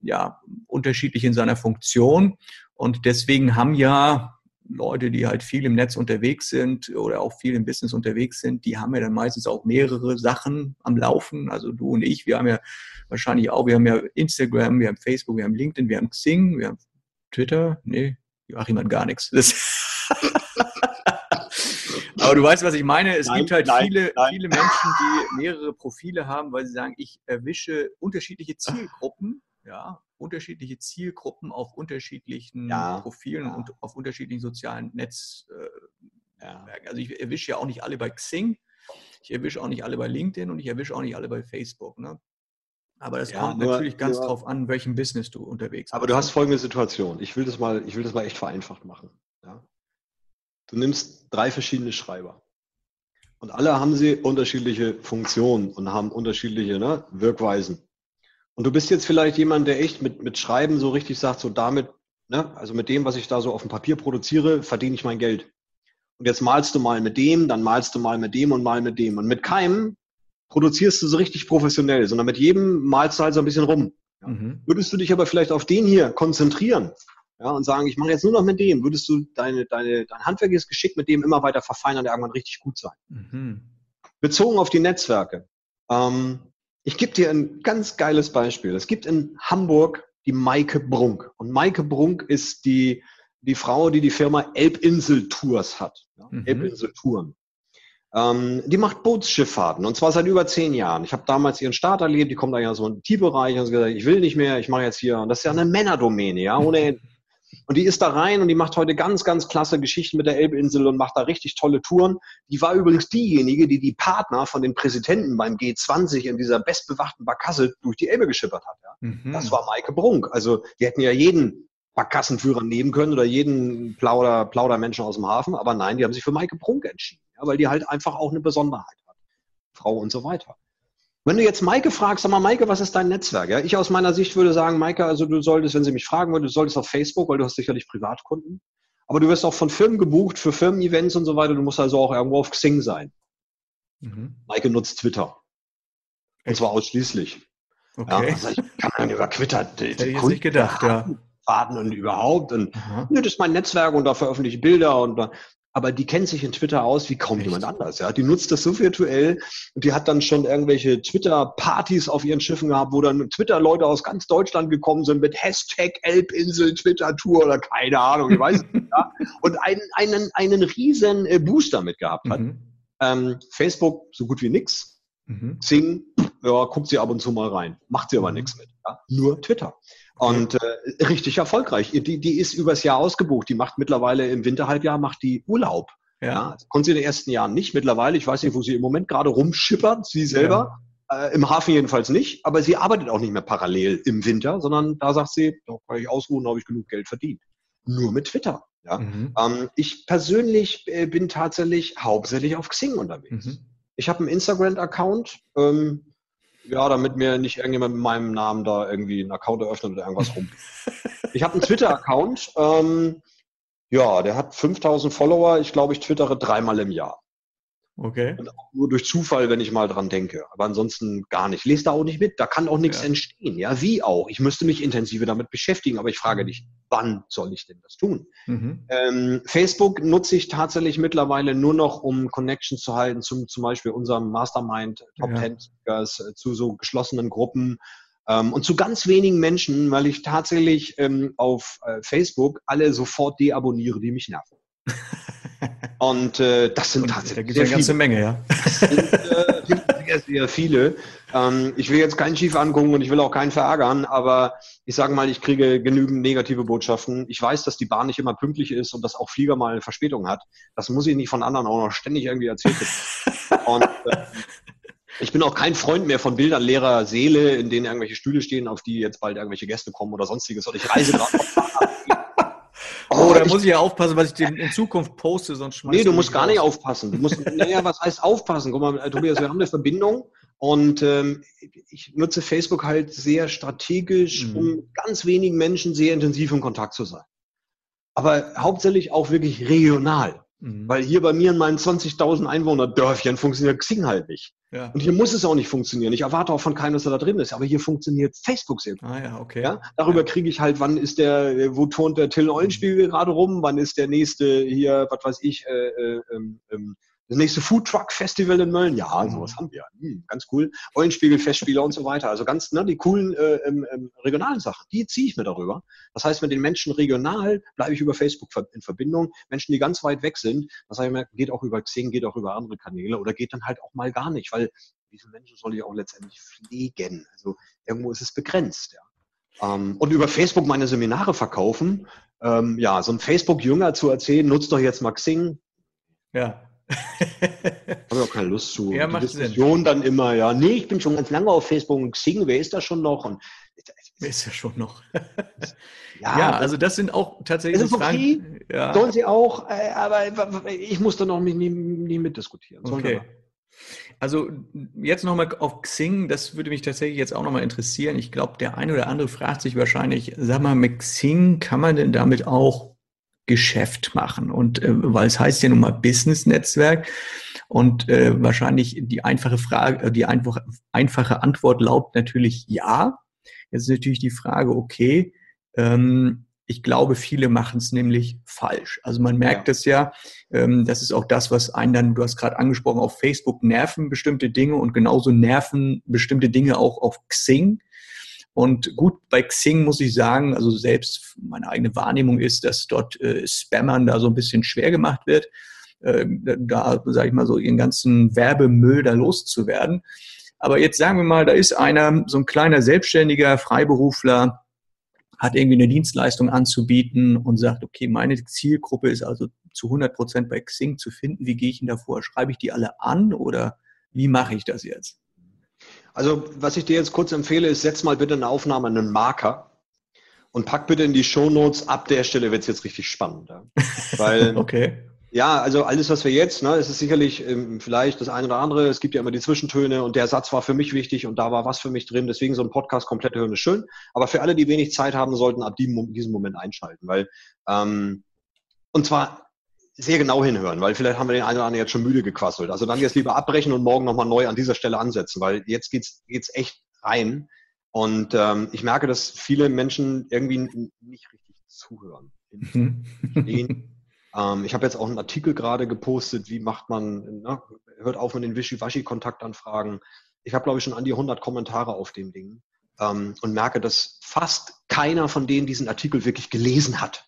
ja, unterschiedlich in seiner Funktion. Und deswegen haben ja Leute, die halt viel im Netz unterwegs sind oder auch viel im Business unterwegs sind, die haben ja dann meistens auch mehrere Sachen am Laufen. Also du und ich, wir haben ja wahrscheinlich auch, wir haben ja Instagram, wir haben Facebook, wir haben LinkedIn, wir haben Xing, wir haben Twitter. Nee, Joachim hat gar nichts. Aber du weißt, was ich meine. Es nein, gibt halt nein, viele, nein. viele Menschen, die mehrere Profile haben, weil sie sagen, ich erwische unterschiedliche Zielgruppen, ja, unterschiedliche Zielgruppen auf unterschiedlichen ja, Profilen ja. und auf unterschiedlichen sozialen Netzwerken. Ja. Also ich erwische ja auch nicht alle bei Xing, ich erwische auch nicht alle bei LinkedIn und ich erwische auch nicht alle bei Facebook. Ne? Aber das kommt nur, natürlich ganz nur, drauf an, welchem Business du unterwegs bist. Aber du hast folgende Situation. Ich will das mal, ich will das mal echt vereinfacht machen. Du nimmst drei verschiedene Schreiber. Und alle haben sie unterschiedliche Funktionen und haben unterschiedliche ne, Wirkweisen. Und du bist jetzt vielleicht jemand, der echt mit, mit Schreiben so richtig sagt, so damit, ne, also mit dem, was ich da so auf dem Papier produziere, verdiene ich mein Geld. Und jetzt malst du mal mit dem, dann malst du mal mit dem und mal mit dem. Und mit keinem produzierst du so richtig professionell, sondern mit jedem malst du halt so ein bisschen rum. Ja. Mhm. Würdest du dich aber vielleicht auf den hier konzentrieren ja, und sagen, ich mache jetzt nur noch mit dem, würdest du deine, deine, dein handwerkliches Geschick mit dem immer weiter verfeinern, der irgendwann richtig gut sein. Mhm. Bezogen auf die Netzwerke. Ähm, ich gebe dir ein ganz geiles Beispiel. Es gibt in Hamburg die Maike Brunk. Und Maike Brunk ist die, die Frau, die die Firma Elbinsel Tours hat. Ja? Mhm. Elbinsel Touren. Ähm, die macht Bootsschiffahrten und zwar seit über zehn Jahren. Ich habe damals ihren Start erlebt, die kommt da ja so in den T-Bereich und sie gesagt, ich will nicht mehr, ich mache jetzt hier. Und das ist ja eine Männerdomäne, ja, ohne Und die ist da rein und die macht heute ganz, ganz klasse Geschichten mit der Elbinsel und macht da richtig tolle Touren. Die war übrigens diejenige, die die Partner von den Präsidenten beim G20 in dieser bestbewachten Barkasse durch die Elbe geschippert hat. Ja. Mhm. Das war Maike Brunk. Also die hätten ja jeden Barkassenführer nehmen können oder jeden Plauder, Plaudermenschen aus dem Hafen. Aber nein, die haben sich für Maike Brunk entschieden, ja, weil die halt einfach auch eine Besonderheit hat. Frau und so weiter. Wenn du jetzt Maike fragst, sag mal, Maike, was ist dein Netzwerk? Ja, ich aus meiner Sicht würde sagen, Maike, also du solltest, wenn sie mich fragen würde, du solltest auf Facebook, weil du hast sicherlich Privatkunden. Aber du wirst auch von Firmen gebucht für Firmen-Events und so weiter. Du musst also auch irgendwo auf Xing sein. Mhm. Maike nutzt Twitter. Und zwar ausschließlich. Okay. Ja, also ich kann dann über Twitter Hätte ich nicht gedacht, ja. Faden und überhaupt. Und nö, das ist mein Netzwerk und da veröffentliche ich Bilder und da, aber die kennt sich in Twitter aus wie kaum Echt? jemand anders. Ja, die nutzt das so virtuell und die hat dann schon irgendwelche Twitter-Partys auf ihren Schiffen gehabt, wo dann Twitter-Leute aus ganz Deutschland gekommen sind mit Hashtag Elbinsel Twitter-Tour oder keine Ahnung, ich weiß nicht. Ja? Und einen, einen, einen riesen äh, Booster mit gehabt hat. Mhm. Ähm, Facebook so gut wie nix. Mhm. Xing, ja, guckt sie ab und zu mal rein, macht sie aber mhm. nichts mit. Ja? Nur Twitter. Und äh, richtig erfolgreich. Die, die ist übers Jahr ausgebucht. Die macht mittlerweile im Winterhalbjahr macht die Urlaub. Ja. ja. Konnte sie in den ersten Jahren nicht. Mittlerweile, ich weiß nicht, wo sie im Moment gerade rumschippert, sie selber. Ja. Äh, Im Hafen jedenfalls nicht. Aber sie arbeitet auch nicht mehr parallel im Winter, sondern da sagt sie, da kann ich ausruhen, da habe ich genug Geld verdient. Nur mit Twitter. Ja. Mhm. Ähm, ich persönlich äh, bin tatsächlich hauptsächlich auf Xing unterwegs. Mhm. Ich habe einen Instagram-Account. Ähm, ja, damit mir nicht irgendjemand mit meinem Namen da irgendwie einen Account eröffnet oder irgendwas rum. ich habe einen Twitter-Account. Ähm, ja, der hat 5000 Follower. Ich glaube, ich twittere dreimal im Jahr. Okay. Und auch nur durch Zufall, wenn ich mal dran denke. Aber ansonsten gar nicht. Lest da auch nicht mit. Da kann auch nichts ja. entstehen. Ja, wie auch. Ich müsste mich intensiver damit beschäftigen, aber ich frage dich, wann soll ich denn das tun? Mhm. Ähm, Facebook nutze ich tatsächlich mittlerweile nur noch, um Connections zu halten, zum, zum Beispiel unserem Mastermind Top ja. 10 Speakers, äh, zu so geschlossenen Gruppen. Ähm, und zu ganz wenigen Menschen, weil ich tatsächlich ähm, auf äh, Facebook alle sofort deabonniere, die mich nerven. Und äh, das sind tatsächlich. Da gibt es eine ganze viele. Menge, ja. Das sind, äh, sehr, sehr viele. Ähm, ich will jetzt keinen schief angucken und ich will auch keinen verärgern, aber ich sage mal, ich kriege genügend negative Botschaften. Ich weiß, dass die Bahn nicht immer pünktlich ist und dass auch Flieger mal Verspätung hat. Das muss ich nicht von anderen auch noch ständig irgendwie erzählt und äh, ich bin auch kein Freund mehr von Bildern leerer Seele, in denen irgendwelche Stühle stehen, auf die jetzt bald irgendwelche Gäste kommen oder sonstiges. Und ich reise gerade Oh, da muss ich ja aufpassen, was ich in Zukunft poste, sonst schmeißt Nee, du musst gar raus. nicht aufpassen. Du musst, naja, was heißt aufpassen? Guck mal, Tobias, wir haben eine Verbindung und ähm, ich nutze Facebook halt sehr strategisch, mhm. um ganz wenigen Menschen sehr intensiv in Kontakt zu sein. Aber hauptsächlich auch wirklich regional. Mhm. Weil hier bei mir in meinen 20.000 Einwohner Dörfchen funktioniert Xing halt nicht. Ja. Und hier muss es auch nicht funktionieren. Ich erwarte auch von keinem, dass er da drin ist. Aber hier funktioniert Facebook sehr gut. Ah, ja, okay. Ja? Darüber ja. kriege ich halt, wann ist der, wo turnt der Till Eulenspiegel mhm. gerade rum? Wann ist der nächste hier, was weiß ich, äh, äh, ähm, ähm das nächste Food Truck Festival in Mölln, ja, mhm. sowas haben wir. Hm, ganz cool. Eulenspiegel, Festspiele und so weiter. Also ganz, ne, die coolen äh, ähm, ähm, regionalen Sachen, die ziehe ich mir darüber. Das heißt, mit den Menschen regional bleibe ich über Facebook in Verbindung. Menschen, die ganz weit weg sind, das mir, geht auch über Xing, geht auch über andere Kanäle oder geht dann halt auch mal gar nicht, weil diese Menschen soll ich auch letztendlich pflegen. Also irgendwo ist es begrenzt, ja. Ähm, und über Facebook meine Seminare verkaufen. Ähm, ja, so ein Facebook-Jünger zu erzählen, nutzt doch jetzt mal Xing. Ja, habe ich auch keine Lust zu. Ja, die Diskussion Sinn. dann immer, ja, nee, ich bin schon ganz lange auf Facebook und Xing, wer ist da schon noch? Und, wer ist da schon noch? ja, ja, also das sind auch tatsächlich ist okay, Fragen. Ja. Sollen sie auch, äh, aber ich muss da noch nie, nie mitdiskutieren. okay. Also jetzt nochmal auf Xing, das würde mich tatsächlich jetzt auch nochmal interessieren. Ich glaube, der eine oder andere fragt sich wahrscheinlich, sag mal, mit Xing kann man denn damit auch Geschäft machen. Und äh, weil es heißt ja nun mal Business-Netzwerk und äh, wahrscheinlich die einfache Frage, äh, die einfach, einfache Antwort lautet natürlich ja. Jetzt ist natürlich die Frage, okay, ähm, ich glaube, viele machen es nämlich falsch. Also man merkt es ja. ja, ähm, das ist auch das, was einen dann, du hast gerade angesprochen, auf Facebook nerven bestimmte Dinge und genauso nerven bestimmte Dinge auch auf Xing. Und gut, bei Xing muss ich sagen, also selbst meine eigene Wahrnehmung ist, dass dort äh, Spammern da so ein bisschen schwer gemacht wird, äh, da, sage ich mal so, ihren ganzen Werbemüll da loszuwerden. Aber jetzt sagen wir mal, da ist einer, so ein kleiner Selbstständiger, Freiberufler, hat irgendwie eine Dienstleistung anzubieten und sagt, okay, meine Zielgruppe ist also zu 100 Prozent bei Xing zu finden. Wie gehe ich denn davor? Schreibe ich die alle an oder wie mache ich das jetzt? Also, was ich dir jetzt kurz empfehle, ist, setz mal bitte eine Aufnahme einen Marker und pack bitte in die Shownotes. Ab der Stelle wird es jetzt richtig spannend. Ja? Weil, okay. Ja, also alles, was wir jetzt, ne, es ist sicherlich ähm, vielleicht das eine oder andere. Es gibt ja immer die Zwischentöne und der Satz war für mich wichtig und da war was für mich drin. Deswegen so ein Podcast komplett hören ist schön. Aber für alle, die wenig Zeit haben, sollten ab diesem Moment einschalten, weil ähm, und zwar sehr genau hinhören, weil vielleicht haben wir den einen oder anderen jetzt schon müde gequasselt. Also dann jetzt lieber abbrechen und morgen nochmal neu an dieser Stelle ansetzen, weil jetzt geht's, geht's echt rein. Und ähm, ich merke, dass viele Menschen irgendwie nicht richtig zuhören. Ähm, ich habe jetzt auch einen Artikel gerade gepostet, wie macht man, ne, hört auf mit den Wischiwaschi-Kontaktanfragen. Ich habe, glaube ich, schon an die 100 Kommentare auf dem Ding ähm, und merke, dass fast keiner von denen diesen Artikel wirklich gelesen hat.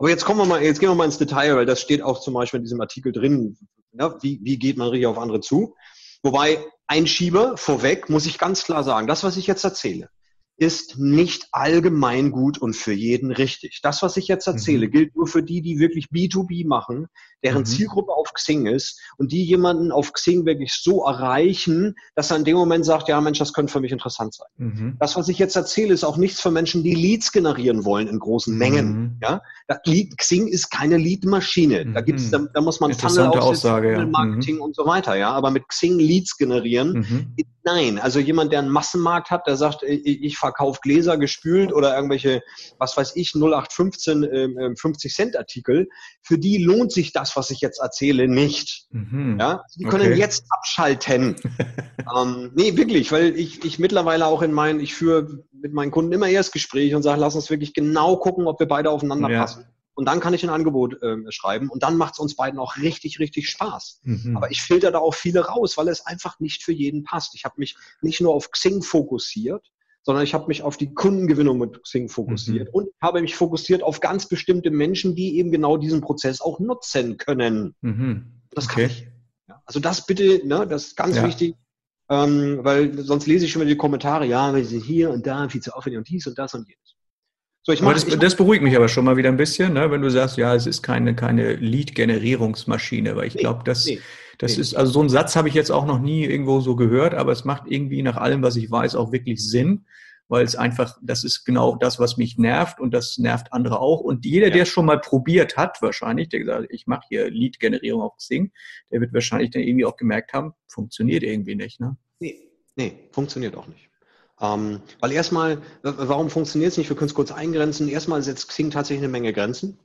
Aber jetzt kommen wir mal, jetzt gehen wir mal ins Detail, weil das steht auch zum Beispiel in diesem Artikel drin. Ja, wie, wie geht man richtig auf andere zu? Wobei ein Schieber vorweg muss ich ganz klar sagen, das, was ich jetzt erzähle, ist nicht allgemein gut und für jeden richtig. Das, was ich jetzt erzähle, mhm. gilt nur für die, die wirklich B2B machen, deren mhm. Zielgruppe auf Xing ist und die jemanden auf Xing wirklich so erreichen, dass er in dem Moment sagt, ja Mensch, das könnte für mich interessant sein. Mhm. Das, was ich jetzt erzähle, ist auch nichts für Menschen, die Leads generieren wollen in großen Mengen. Mhm. Ja? Xing ist keine Leadmaschine. Da gibt's, mhm. da, da muss man Funnel aufsetzen, ja. Marketing mhm. und so weiter. Ja, aber mit Xing Leads generieren, nein. Also jemand, der einen Massenmarkt hat, der sagt, ich, ich verkaufe Gläser gespült oder irgendwelche, was weiß ich, 0815 äh, 50 Cent Artikel, für die lohnt sich das das, was ich jetzt erzähle, nicht. Mhm. Ja, die können okay. jetzt abschalten. ähm, nee, wirklich, weil ich, ich mittlerweile auch in meinen, ich führe mit meinen Kunden immer erst Gespräche und sage, lass uns wirklich genau gucken, ob wir beide aufeinander ja. passen. Und dann kann ich ein Angebot äh, schreiben und dann macht es uns beiden auch richtig, richtig Spaß. Mhm. Aber ich filter da auch viele raus, weil es einfach nicht für jeden passt. Ich habe mich nicht nur auf Xing fokussiert, sondern ich habe mich auf die Kundengewinnung mit Xing fokussiert mhm. und habe mich fokussiert auf ganz bestimmte Menschen, die eben genau diesen Prozess auch nutzen können. Mhm. Das okay. kann ich. Ja, also das bitte, ne, das ist ganz ja. wichtig, ähm, weil sonst lese ich schon wieder die Kommentare, ja, wir sind hier und da, viel zu aufwendig und dies und das und jenes. So, mach, das, das, beruhigt mich aber schon mal wieder ein bisschen, ne, wenn du sagst, ja, es ist keine, keine Lead-Generierungsmaschine, weil ich nee, glaube, das, nee, das nee. ist, also so einen Satz habe ich jetzt auch noch nie irgendwo so gehört, aber es macht irgendwie nach allem, was ich weiß, auch wirklich Sinn, weil es einfach, das ist genau das, was mich nervt und das nervt andere auch. Und jeder, ja. der es schon mal probiert hat, wahrscheinlich, der gesagt, ich mache hier Lead-Generierung auf Xing, der wird wahrscheinlich dann irgendwie auch gemerkt haben, funktioniert irgendwie nicht, ne? Nee, nee, funktioniert auch nicht. Ähm, weil erstmal, warum funktioniert es nicht? Wir können es kurz eingrenzen. Erstmal setzt Xing tatsächlich eine Menge Grenzen.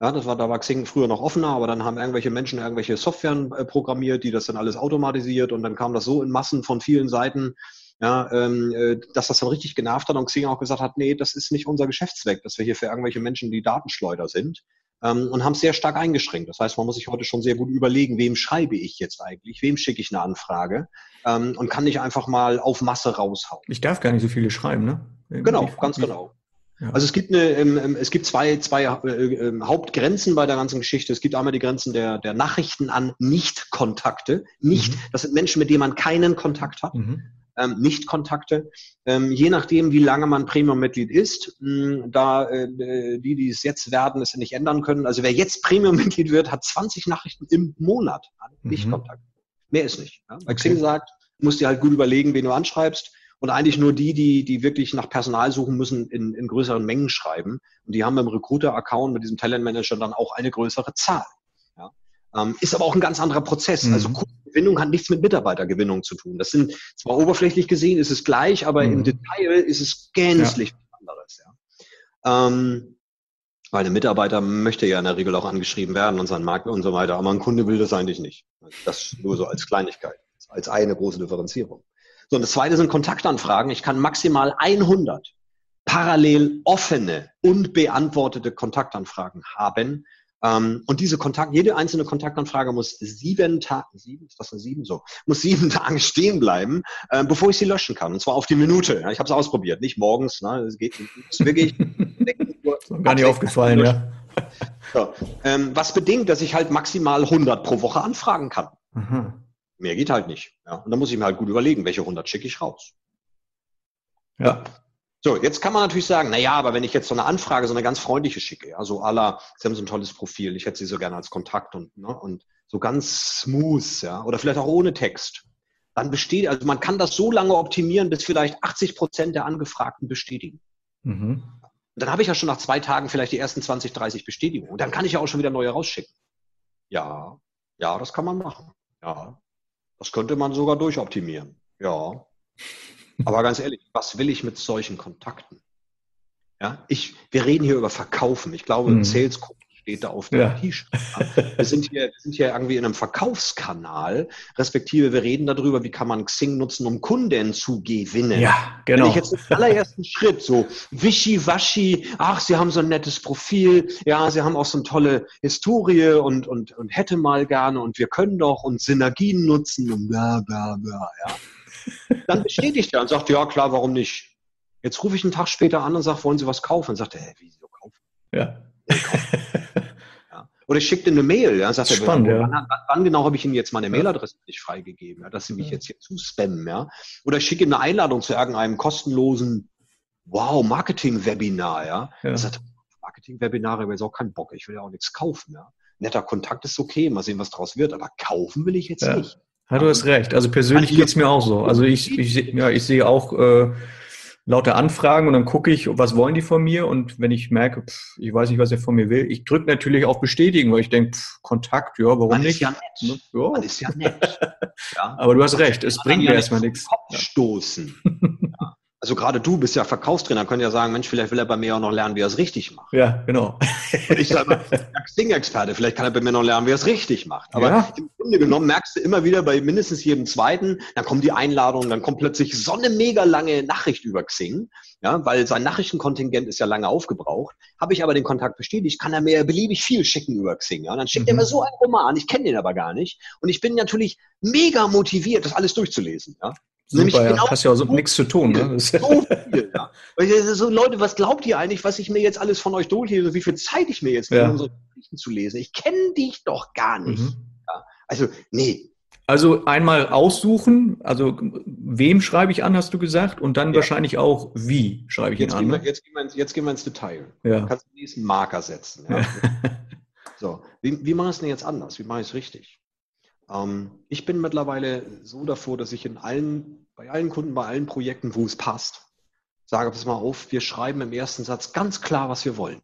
Ja, das war, da war Xing früher noch offener, aber dann haben irgendwelche Menschen irgendwelche Softwaren äh, programmiert, die das dann alles automatisiert und dann kam das so in Massen von vielen Seiten, ja, ähm, äh, dass das dann richtig genervt hat und Xing auch gesagt hat, nee, das ist nicht unser Geschäftszweck, dass wir hier für irgendwelche Menschen die Datenschleuder sind ähm, und haben es sehr stark eingeschränkt. Das heißt, man muss sich heute schon sehr gut überlegen, wem schreibe ich jetzt eigentlich, wem schicke ich eine Anfrage ähm, und kann nicht einfach mal auf Masse raushauen. Ich darf gar nicht so viele schreiben, ne? Genau, ganz genau. Ja. Also es gibt eine, ähm, ähm, es gibt zwei, zwei äh, äh, Hauptgrenzen bei der ganzen Geschichte. Es gibt einmal die Grenzen der, der Nachrichten an Nicht-Kontakte. Nicht, mhm. das sind Menschen, mit denen man keinen Kontakt hat. Mhm. Ähm, Nicht-Kontakte. Ähm, je nachdem, wie lange man Premium-Mitglied ist, mh, da äh, die, die es jetzt werden, es nicht ändern können. Also wer jetzt Premium-Mitglied wird, hat 20 Nachrichten im Monat an mhm. Nicht-Kontakt. Mehr ist nicht. Ja? Weil okay. Xing sagt, musst dir halt gut überlegen, wen du anschreibst und eigentlich nur die, die, die wirklich nach Personal suchen müssen, in, in größeren Mengen schreiben. Und die haben im Recruiter-Account mit diesem Talentmanager dann auch eine größere Zahl. Ähm, ist aber auch ein ganz anderer Prozess. Mhm. Also Gewinnung hat nichts mit Mitarbeitergewinnung zu tun. Das sind zwar oberflächlich gesehen ist es gleich, aber mhm. im Detail ist es gänzlich ja. anderes. Ja? Ähm, weil ein Mitarbeiter möchte ja in der Regel auch angeschrieben werden und sein Markt und so weiter, aber ein Kunde will das eigentlich nicht. Das nur so als Kleinigkeit, als eine große Differenzierung. So, und das zweite sind Kontaktanfragen. Ich kann maximal 100 parallel offene und beantwortete Kontaktanfragen haben. Ähm, und diese Kontakt, jede einzelne Kontaktanfrage muss sieben Tage, sieben, ist das eine sieben? So, muss sieben Tage stehen bleiben, äh, bevor ich sie löschen kann. Und zwar auf die Minute. Ich habe es ausprobiert, nicht morgens. Ne, es geht es wirklich. gar nicht aufgefallen, ja. So, ähm, was bedingt, dass ich halt maximal 100 pro Woche anfragen kann. Mhm. Mehr geht halt nicht. Ja? Und dann muss ich mir halt gut überlegen, welche 100 schicke ich raus. Ja. So, jetzt kann man natürlich sagen, na ja, aber wenn ich jetzt so eine Anfrage, so eine ganz freundliche schicke, ja, so aller, Sie haben so ein tolles Profil, ich hätte Sie so gerne als Kontakt und, ne, und so ganz smooth, ja, oder vielleicht auch ohne Text, dann besteht, also man kann das so lange optimieren, bis vielleicht 80 Prozent der Angefragten bestätigen. Mhm. Dann habe ich ja schon nach zwei Tagen vielleicht die ersten 20, 30 Bestätigungen. Und dann kann ich ja auch schon wieder neue rausschicken. Ja, ja, das kann man machen. Ja, das könnte man sogar durchoptimieren. Ja. Aber ganz ehrlich, was will ich mit solchen Kontakten? Ja, ich, wir reden hier über Verkaufen. Ich glaube, mhm. Sales steht da auf dem ja. T-Shirt. Wir sind hier, wir sind hier irgendwie in einem Verkaufskanal, respektive wir reden darüber, wie kann man Xing nutzen, um Kunden zu gewinnen. Ja, genau. Wenn ich jetzt den allerersten Schritt so wischiwaschi, ach, Sie haben so ein nettes Profil, ja, Sie haben auch so eine tolle Historie und, und, und hätte mal gerne und wir können doch und Synergien nutzen und bla, bla, bla, ja. Dann bestätigt er und sagt, ja, klar, warum nicht? Jetzt rufe ich einen Tag später an und sage, wollen Sie was kaufen? Und sagt er, hä, wieso kaufen? Ja. Oder ich schicke dir eine Mail. Ja, sagt Spannend, er, wann, wann, genau habe ich Ihnen jetzt meine Mailadresse nicht freigegeben, ja, dass Sie mich jetzt hier zuspammen. Ja? Oder ich schicke eine Einladung zu irgendeinem kostenlosen Wow, Marketing-Webinar. Ja? ja. Er sagt, Marketing-Webinare, ich jetzt auch keinen Bock, ich will ja auch nichts kaufen. Ja? Netter Kontakt ist okay, mal sehen, was draus wird, aber kaufen will ich jetzt ja. nicht. Ja, du hast recht. Also persönlich geht es mir auch so. Also ich, ich, ja, ich sehe auch äh, lauter Anfragen und dann gucke ich, was wollen die von mir und wenn ich merke, pff, ich weiß nicht, was er von mir will, ich drücke natürlich auf Bestätigen, weil ich denke, Kontakt, ja, warum Man nicht? Ist ja nett. Ne? Ja. Man ist ja nett. ja. Aber du hast recht, es bringt mir erstmal nichts. Stoßen. Also gerade du bist ja Verkaufstrainer, könnt ja sagen, Mensch, vielleicht will er bei mir auch noch lernen, wie er es richtig macht. Ja, genau. Und ich sage Xing-Experte, vielleicht kann er bei mir noch lernen, wie er es richtig macht. Aber ja. im Grunde genommen merkst du immer wieder bei mindestens jedem zweiten, dann kommt die Einladung, dann kommt plötzlich so eine mega lange Nachricht über Xing, ja, weil sein Nachrichtenkontingent ist ja lange aufgebraucht. Habe ich aber den Kontakt bestätigt, kann er mir beliebig viel schicken über Xing. Ja? Und dann schickt mhm. er mir so einen Roman, ich kenne den aber gar nicht. Und ich bin natürlich mega motiviert, das alles durchzulesen. Ja? Super, ja. Genau hast ja auch so nichts zu tun. Ne? So viel, ja. So, Leute, was glaubt ihr eigentlich, was ich mir jetzt alles von euch durchlese, wie viel Zeit ich mir jetzt nehme, um so Geschichten zu lesen? Ich kenne dich doch gar nicht. Mhm. Ja. Also, nee. Also einmal aussuchen, also wem schreibe ich an, hast du gesagt, und dann ja. wahrscheinlich auch, wie schreibe ich jetzt ihn an. Wir, ne? jetzt, gehen wir, jetzt gehen wir ins Detail. Ja. Du kannst den nächsten Marker setzen. Ja. so, wie, wie mache ich es denn jetzt anders? Wie mache ich es richtig? Ähm, ich bin mittlerweile so davor, dass ich in allen, bei allen Kunden, bei allen Projekten, wo es passt, sage, pass mal auf, wir schreiben im ersten Satz ganz klar, was wir wollen.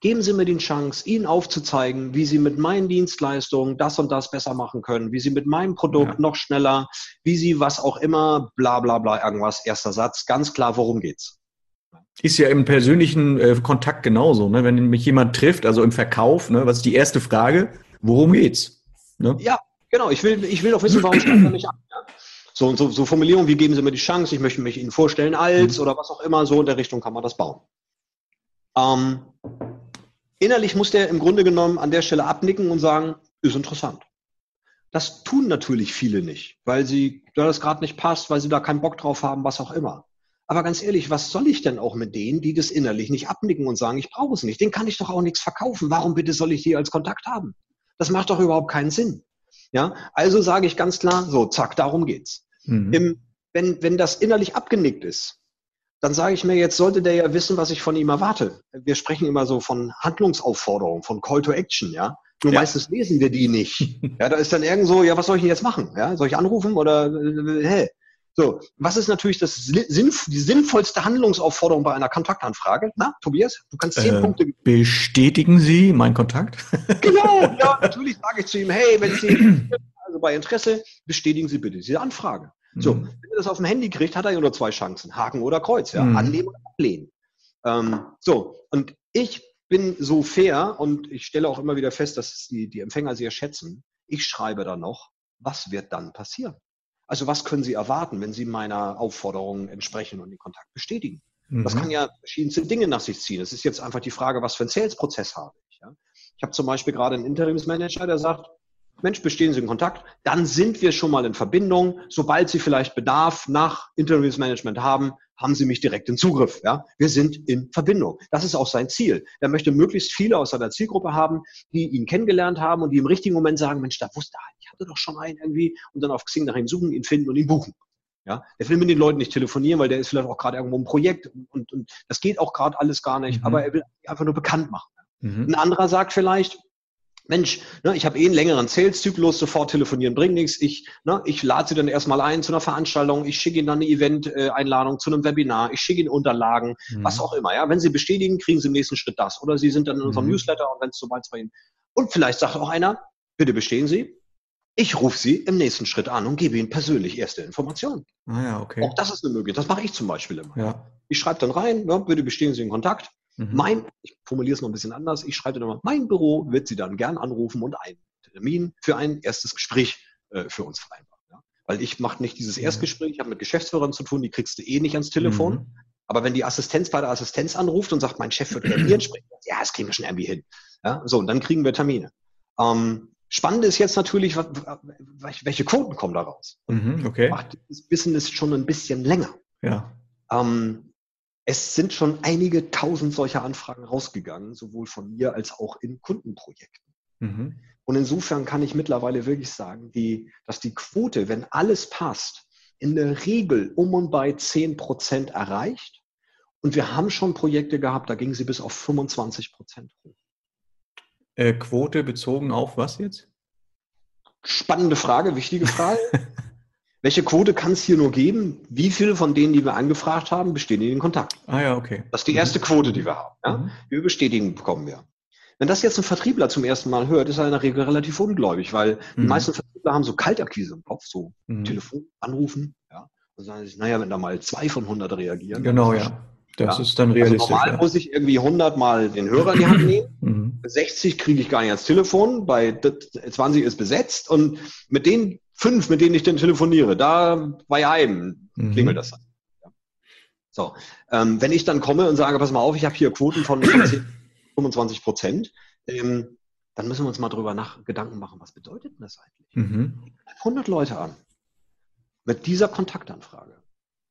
Geben Sie mir die Chance, Ihnen aufzuzeigen, wie Sie mit meinen Dienstleistungen das und das besser machen können, wie Sie mit meinem Produkt ja. noch schneller, wie Sie was auch immer, bla bla bla, irgendwas, erster Satz, ganz klar, worum geht's. Ist ja im persönlichen äh, Kontakt genauso. Ne? Wenn mich jemand trifft, also im Verkauf, ne, was ist die erste Frage? Worum geht's? Ne? Ja, genau. Ich will, ich will doch wissen, warum schreibt er mich an. Ja? So, so, so Formulierungen, wie geben Sie mir die Chance, ich möchte mich Ihnen vorstellen als mhm. oder was auch immer, so in der Richtung kann man das bauen. Ähm, innerlich muss der im Grunde genommen an der Stelle abnicken und sagen, ist interessant. Das tun natürlich viele nicht, weil sie, da das gerade nicht passt, weil sie da keinen Bock drauf haben, was auch immer. Aber ganz ehrlich, was soll ich denn auch mit denen, die das innerlich nicht abnicken und sagen, ich brauche es nicht? Den kann ich doch auch nichts verkaufen. Warum bitte soll ich die als Kontakt haben? Das macht doch überhaupt keinen Sinn. Ja, also sage ich ganz klar, so, zack, darum geht's. Mhm. Im, wenn, wenn das innerlich abgenickt ist, dann sage ich mir, jetzt sollte der ja wissen, was ich von ihm erwarte. Wir sprechen immer so von Handlungsaufforderung, von Call to Action, ja. Nur ja. meistens lesen wir die nicht. Ja, da ist dann irgend so, ja, was soll ich denn jetzt machen? Ja, soll ich anrufen oder äh, hä? So, was ist natürlich das Sinnf die sinnvollste Handlungsaufforderung bei einer Kontaktanfrage? Na, Tobias, du kannst zehn äh, Punkte. Bestätigen Sie meinen Kontakt? genau, ja, natürlich sage ich zu ihm, hey, wenn Sie also bei Interesse, bestätigen Sie bitte diese Anfrage. So, mhm. wenn er das auf dem Handy kriegt, hat er ja nur zwei Chancen, Haken oder Kreuz, ja, mhm. annehmen oder ablehnen. Ähm, so, und ich bin so fair und ich stelle auch immer wieder fest, dass die, die Empfänger sehr schätzen. Ich schreibe dann noch, was wird dann passieren? Also was können Sie erwarten, wenn Sie meiner Aufforderung entsprechen und den Kontakt bestätigen? Mhm. Das kann ja verschiedenste Dinge nach sich ziehen. Es ist jetzt einfach die Frage, was für einen Sales-Prozess habe ich. Ja? Ich habe zum Beispiel gerade einen Interimsmanager, der sagt, Mensch, bestehen Sie in Kontakt, dann sind wir schon mal in Verbindung. Sobald Sie vielleicht Bedarf nach Interimsmanagement haben, haben Sie mich direkt in Zugriff. Ja? Wir sind in Verbindung. Das ist auch sein Ziel. Er möchte möglichst viele aus seiner Zielgruppe haben, die ihn kennengelernt haben und die im richtigen Moment sagen, Mensch, da wusste er, ich hatte doch schon einen irgendwie und dann auf Xing nach ihm suchen, ihn finden und ihn buchen. Ja, der will mit den Leuten nicht telefonieren, weil der ist vielleicht auch gerade irgendwo im Projekt und, und, und das geht auch gerade alles gar nicht, mhm. aber er will einfach nur bekannt machen. Mhm. Ein anderer sagt vielleicht, Mensch, ne, ich habe eh einen längeren Sales-Zyklus, sofort telefonieren bringt nichts. Ich, ne, ich lade sie dann erstmal ein zu einer Veranstaltung, ich schicke ihnen dann eine Event-Einladung zu einem Webinar, ich schicke ihnen Unterlagen, mhm. was auch immer. Ja, Wenn sie bestätigen, kriegen sie im nächsten Schritt das. Oder sie sind dann in unserem mhm. Newsletter und wenn es soweit bei ihnen. Und vielleicht sagt auch einer, bitte bestehen Sie. Ich rufe Sie im nächsten Schritt an und gebe Ihnen persönlich erste Informationen. Ah ja, okay. Auch das ist eine Möglichkeit. Das mache ich zum Beispiel immer. Ja. Ich schreibe dann rein, ja, bitte bestehen Sie in Kontakt. Mhm. Mein, ich formuliere es noch ein bisschen anders, ich schreibe dann mal, mein Büro wird Sie dann gern anrufen und einen Termin für ein erstes Gespräch äh, für uns vereinbaren. Ja? Weil ich mache nicht dieses Erstgespräch, ich habe mit Geschäftsführern zu tun, die kriegst du eh nicht ans Telefon. Mhm. Aber wenn die Assistenz bei der Assistenz anruft und sagt, mein Chef wird reagieren, sprechen ja, das kriegen wir schon irgendwie hin. Ja? So, und dann kriegen wir Termine. Ähm, Spannend ist jetzt natürlich, welche Quoten kommen da raus. Mhm, okay. Macht das ist schon ein bisschen länger. Ja. Ähm, es sind schon einige tausend solcher Anfragen rausgegangen, sowohl von mir als auch in Kundenprojekten. Mhm. Und insofern kann ich mittlerweile wirklich sagen, die, dass die Quote, wenn alles passt, in der Regel um und bei 10 Prozent erreicht. Und wir haben schon Projekte gehabt, da gingen sie bis auf 25 Prozent hoch. Äh, Quote bezogen auf was jetzt? Spannende Frage, wichtige Frage. Welche Quote kann es hier nur geben? Wie viele von denen, die wir angefragt haben, bestehen in Kontakt? Ah ja, okay. Das ist die erste. Quote, die wir haben. Ja? Mhm. Die Bestätigung bekommen wir. Wenn das jetzt ein Vertriebler zum ersten Mal hört, ist er in der Regel relativ ungläubig, weil mhm. die meisten Vertriebler haben so Kaltakquise im Kopf, so mhm. Telefon, anrufen, ja. Und sagen sich, naja, wenn da mal zwei von 100 reagieren. Genau, ja. Das ja. ist dann realistisch. Also normal ja. muss ich irgendwie 100 mal den Hörer in die Hand nehmen. Mhm. 60 kriege ich gar nicht ans Telefon, bei 20 ist besetzt und mit den fünf, mit denen ich dann telefoniere, da bei einem mhm. klingelt das dann. So, ähm, wenn ich dann komme und sage, pass mal auf, ich habe hier Quoten von 25 Prozent, ähm, dann müssen wir uns mal drüber nach Gedanken machen, was bedeutet denn das eigentlich? Mhm. 100 Leute an mit dieser Kontaktanfrage.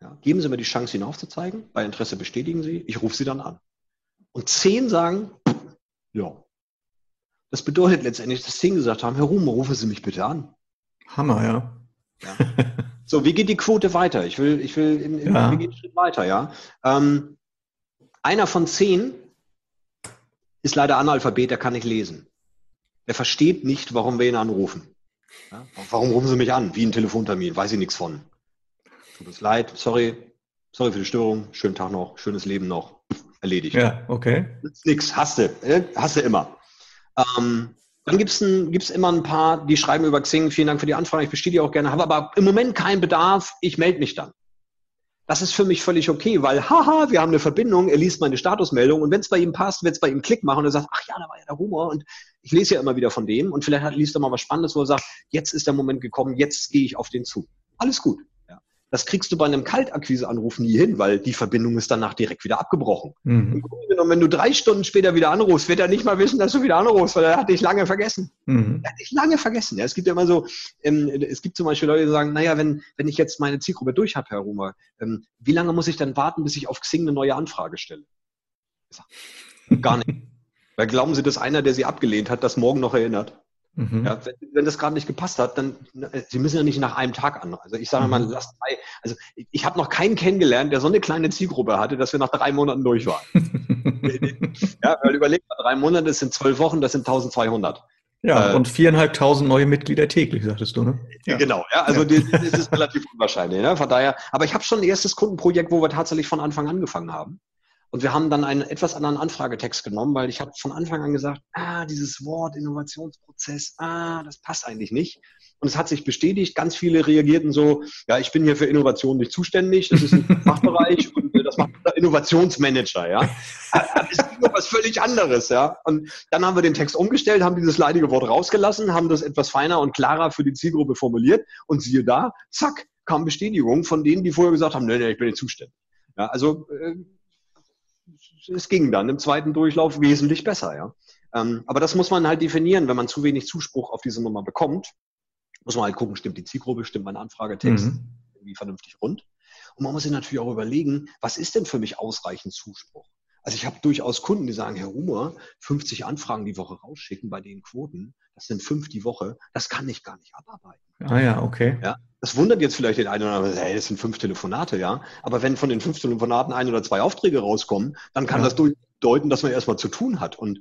Ja, geben Sie mir die Chance, Ihnen aufzuzeigen. Bei Interesse bestätigen Sie. Ich rufe Sie dann an. Und zehn sagen, ja. Das bedeutet letztendlich, dass zehn gesagt haben, Herr Ruhm, rufen Sie mich bitte an. Hammer, ja. ja. So, wie geht die Quote weiter? Ich will, ich will, in, in, ja. gehen einen Schritt weiter, ja. Ähm, einer von zehn ist leider Analphabet, der kann nicht lesen. Er versteht nicht, warum wir ihn anrufen. Ja? Warum rufen Sie mich an? Wie ein Telefontermin, weiß ich nichts von. Tut uns leid, sorry, sorry für die Störung, schönen Tag noch, schönes Leben noch, erledigt. Ja, okay. Nix, hast du, äh, hast du immer. Ähm, dann gibt es immer ein paar, die schreiben über Xing, vielen Dank für die Anfrage, ich bestehe die auch gerne, habe aber im Moment keinen Bedarf, ich melde mich dann. Das ist für mich völlig okay, weil haha, wir haben eine Verbindung, er liest meine Statusmeldung und wenn es bei ihm passt, wenn es bei ihm Klick machen und er sagt, ach ja, da war ja der Humor und ich lese ja immer wieder von dem und vielleicht liest er mal was Spannendes, wo er sagt, jetzt ist der Moment gekommen, jetzt gehe ich auf den zu. Alles gut. Das kriegst du bei einem Kaltakquise-Anruf nie hin, weil die Verbindung ist danach direkt wieder abgebrochen. Mhm. Und wenn du drei Stunden später wieder anrufst, wird er nicht mal wissen, dass du wieder anrufst, weil er hat dich lange vergessen. Mhm. Er hat dich lange vergessen. Ja, es gibt ja immer so, ähm, es gibt zum Beispiel Leute, die sagen, naja, wenn, wenn ich jetzt meine Zielgruppe durch habe, Herr Rumer, ähm, wie lange muss ich dann warten, bis ich auf Xing eine neue Anfrage stelle? Gar nicht. weil glauben Sie, dass einer, der Sie abgelehnt hat, das morgen noch erinnert? Mhm. Ja, wenn, das gerade nicht gepasst hat, dann äh, Sie müssen ja nicht nach einem Tag an. Also ich sage mhm. mal, lasst drei. Also ich, ich habe noch keinen kennengelernt, der so eine kleine Zielgruppe hatte, dass wir nach drei Monaten durch waren. ja, weil überlegt mal, drei Monate das sind zwölf Wochen, das sind 1200. Ja, äh, und viereinhalbtausend neue Mitglieder täglich, sagtest du, ne? Ja. Genau, ja, also ja. Das, das ist relativ unwahrscheinlich. Ne? Von daher, aber ich habe schon ein erstes Kundenprojekt, wo wir tatsächlich von Anfang an angefangen haben. Und wir haben dann einen etwas anderen Anfragetext genommen, weil ich habe von Anfang an gesagt, ah, dieses Wort Innovationsprozess, ah, das passt eigentlich nicht. Und es hat sich bestätigt. Ganz viele reagierten so, ja, ich bin hier für Innovation nicht zuständig, das ist ein Fachbereich und äh, das macht der Innovationsmanager, ja. Es ging um was völlig anderes, ja. Und dann haben wir den Text umgestellt, haben dieses leidige Wort rausgelassen, haben das etwas feiner und klarer für die Zielgruppe formuliert und siehe da, zack, kam Bestätigung von denen, die vorher gesagt haben, nee, nee, ich bin nicht zuständig. Ja, also äh, es ging dann im zweiten Durchlauf wesentlich besser, ja. Ähm, aber das muss man halt definieren, wenn man zu wenig Zuspruch auf diese Nummer bekommt, muss man halt gucken, stimmt die Zielgruppe, stimmt mein Anfragetext mhm. irgendwie vernünftig rund. Und man muss sich natürlich auch überlegen, was ist denn für mich ausreichend Zuspruch? Also ich habe durchaus Kunden, die sagen, Herr Rumer, 50 Anfragen die Woche rausschicken bei den Quoten, das sind fünf die Woche, das kann ich gar nicht abarbeiten. Ah ja, okay. Ja, das wundert jetzt vielleicht den einen oder anderen, hey, das sind fünf Telefonate, ja. Aber wenn von den fünf Telefonaten ein oder zwei Aufträge rauskommen, dann kann ja. das bedeuten, dass man erstmal zu tun hat. Und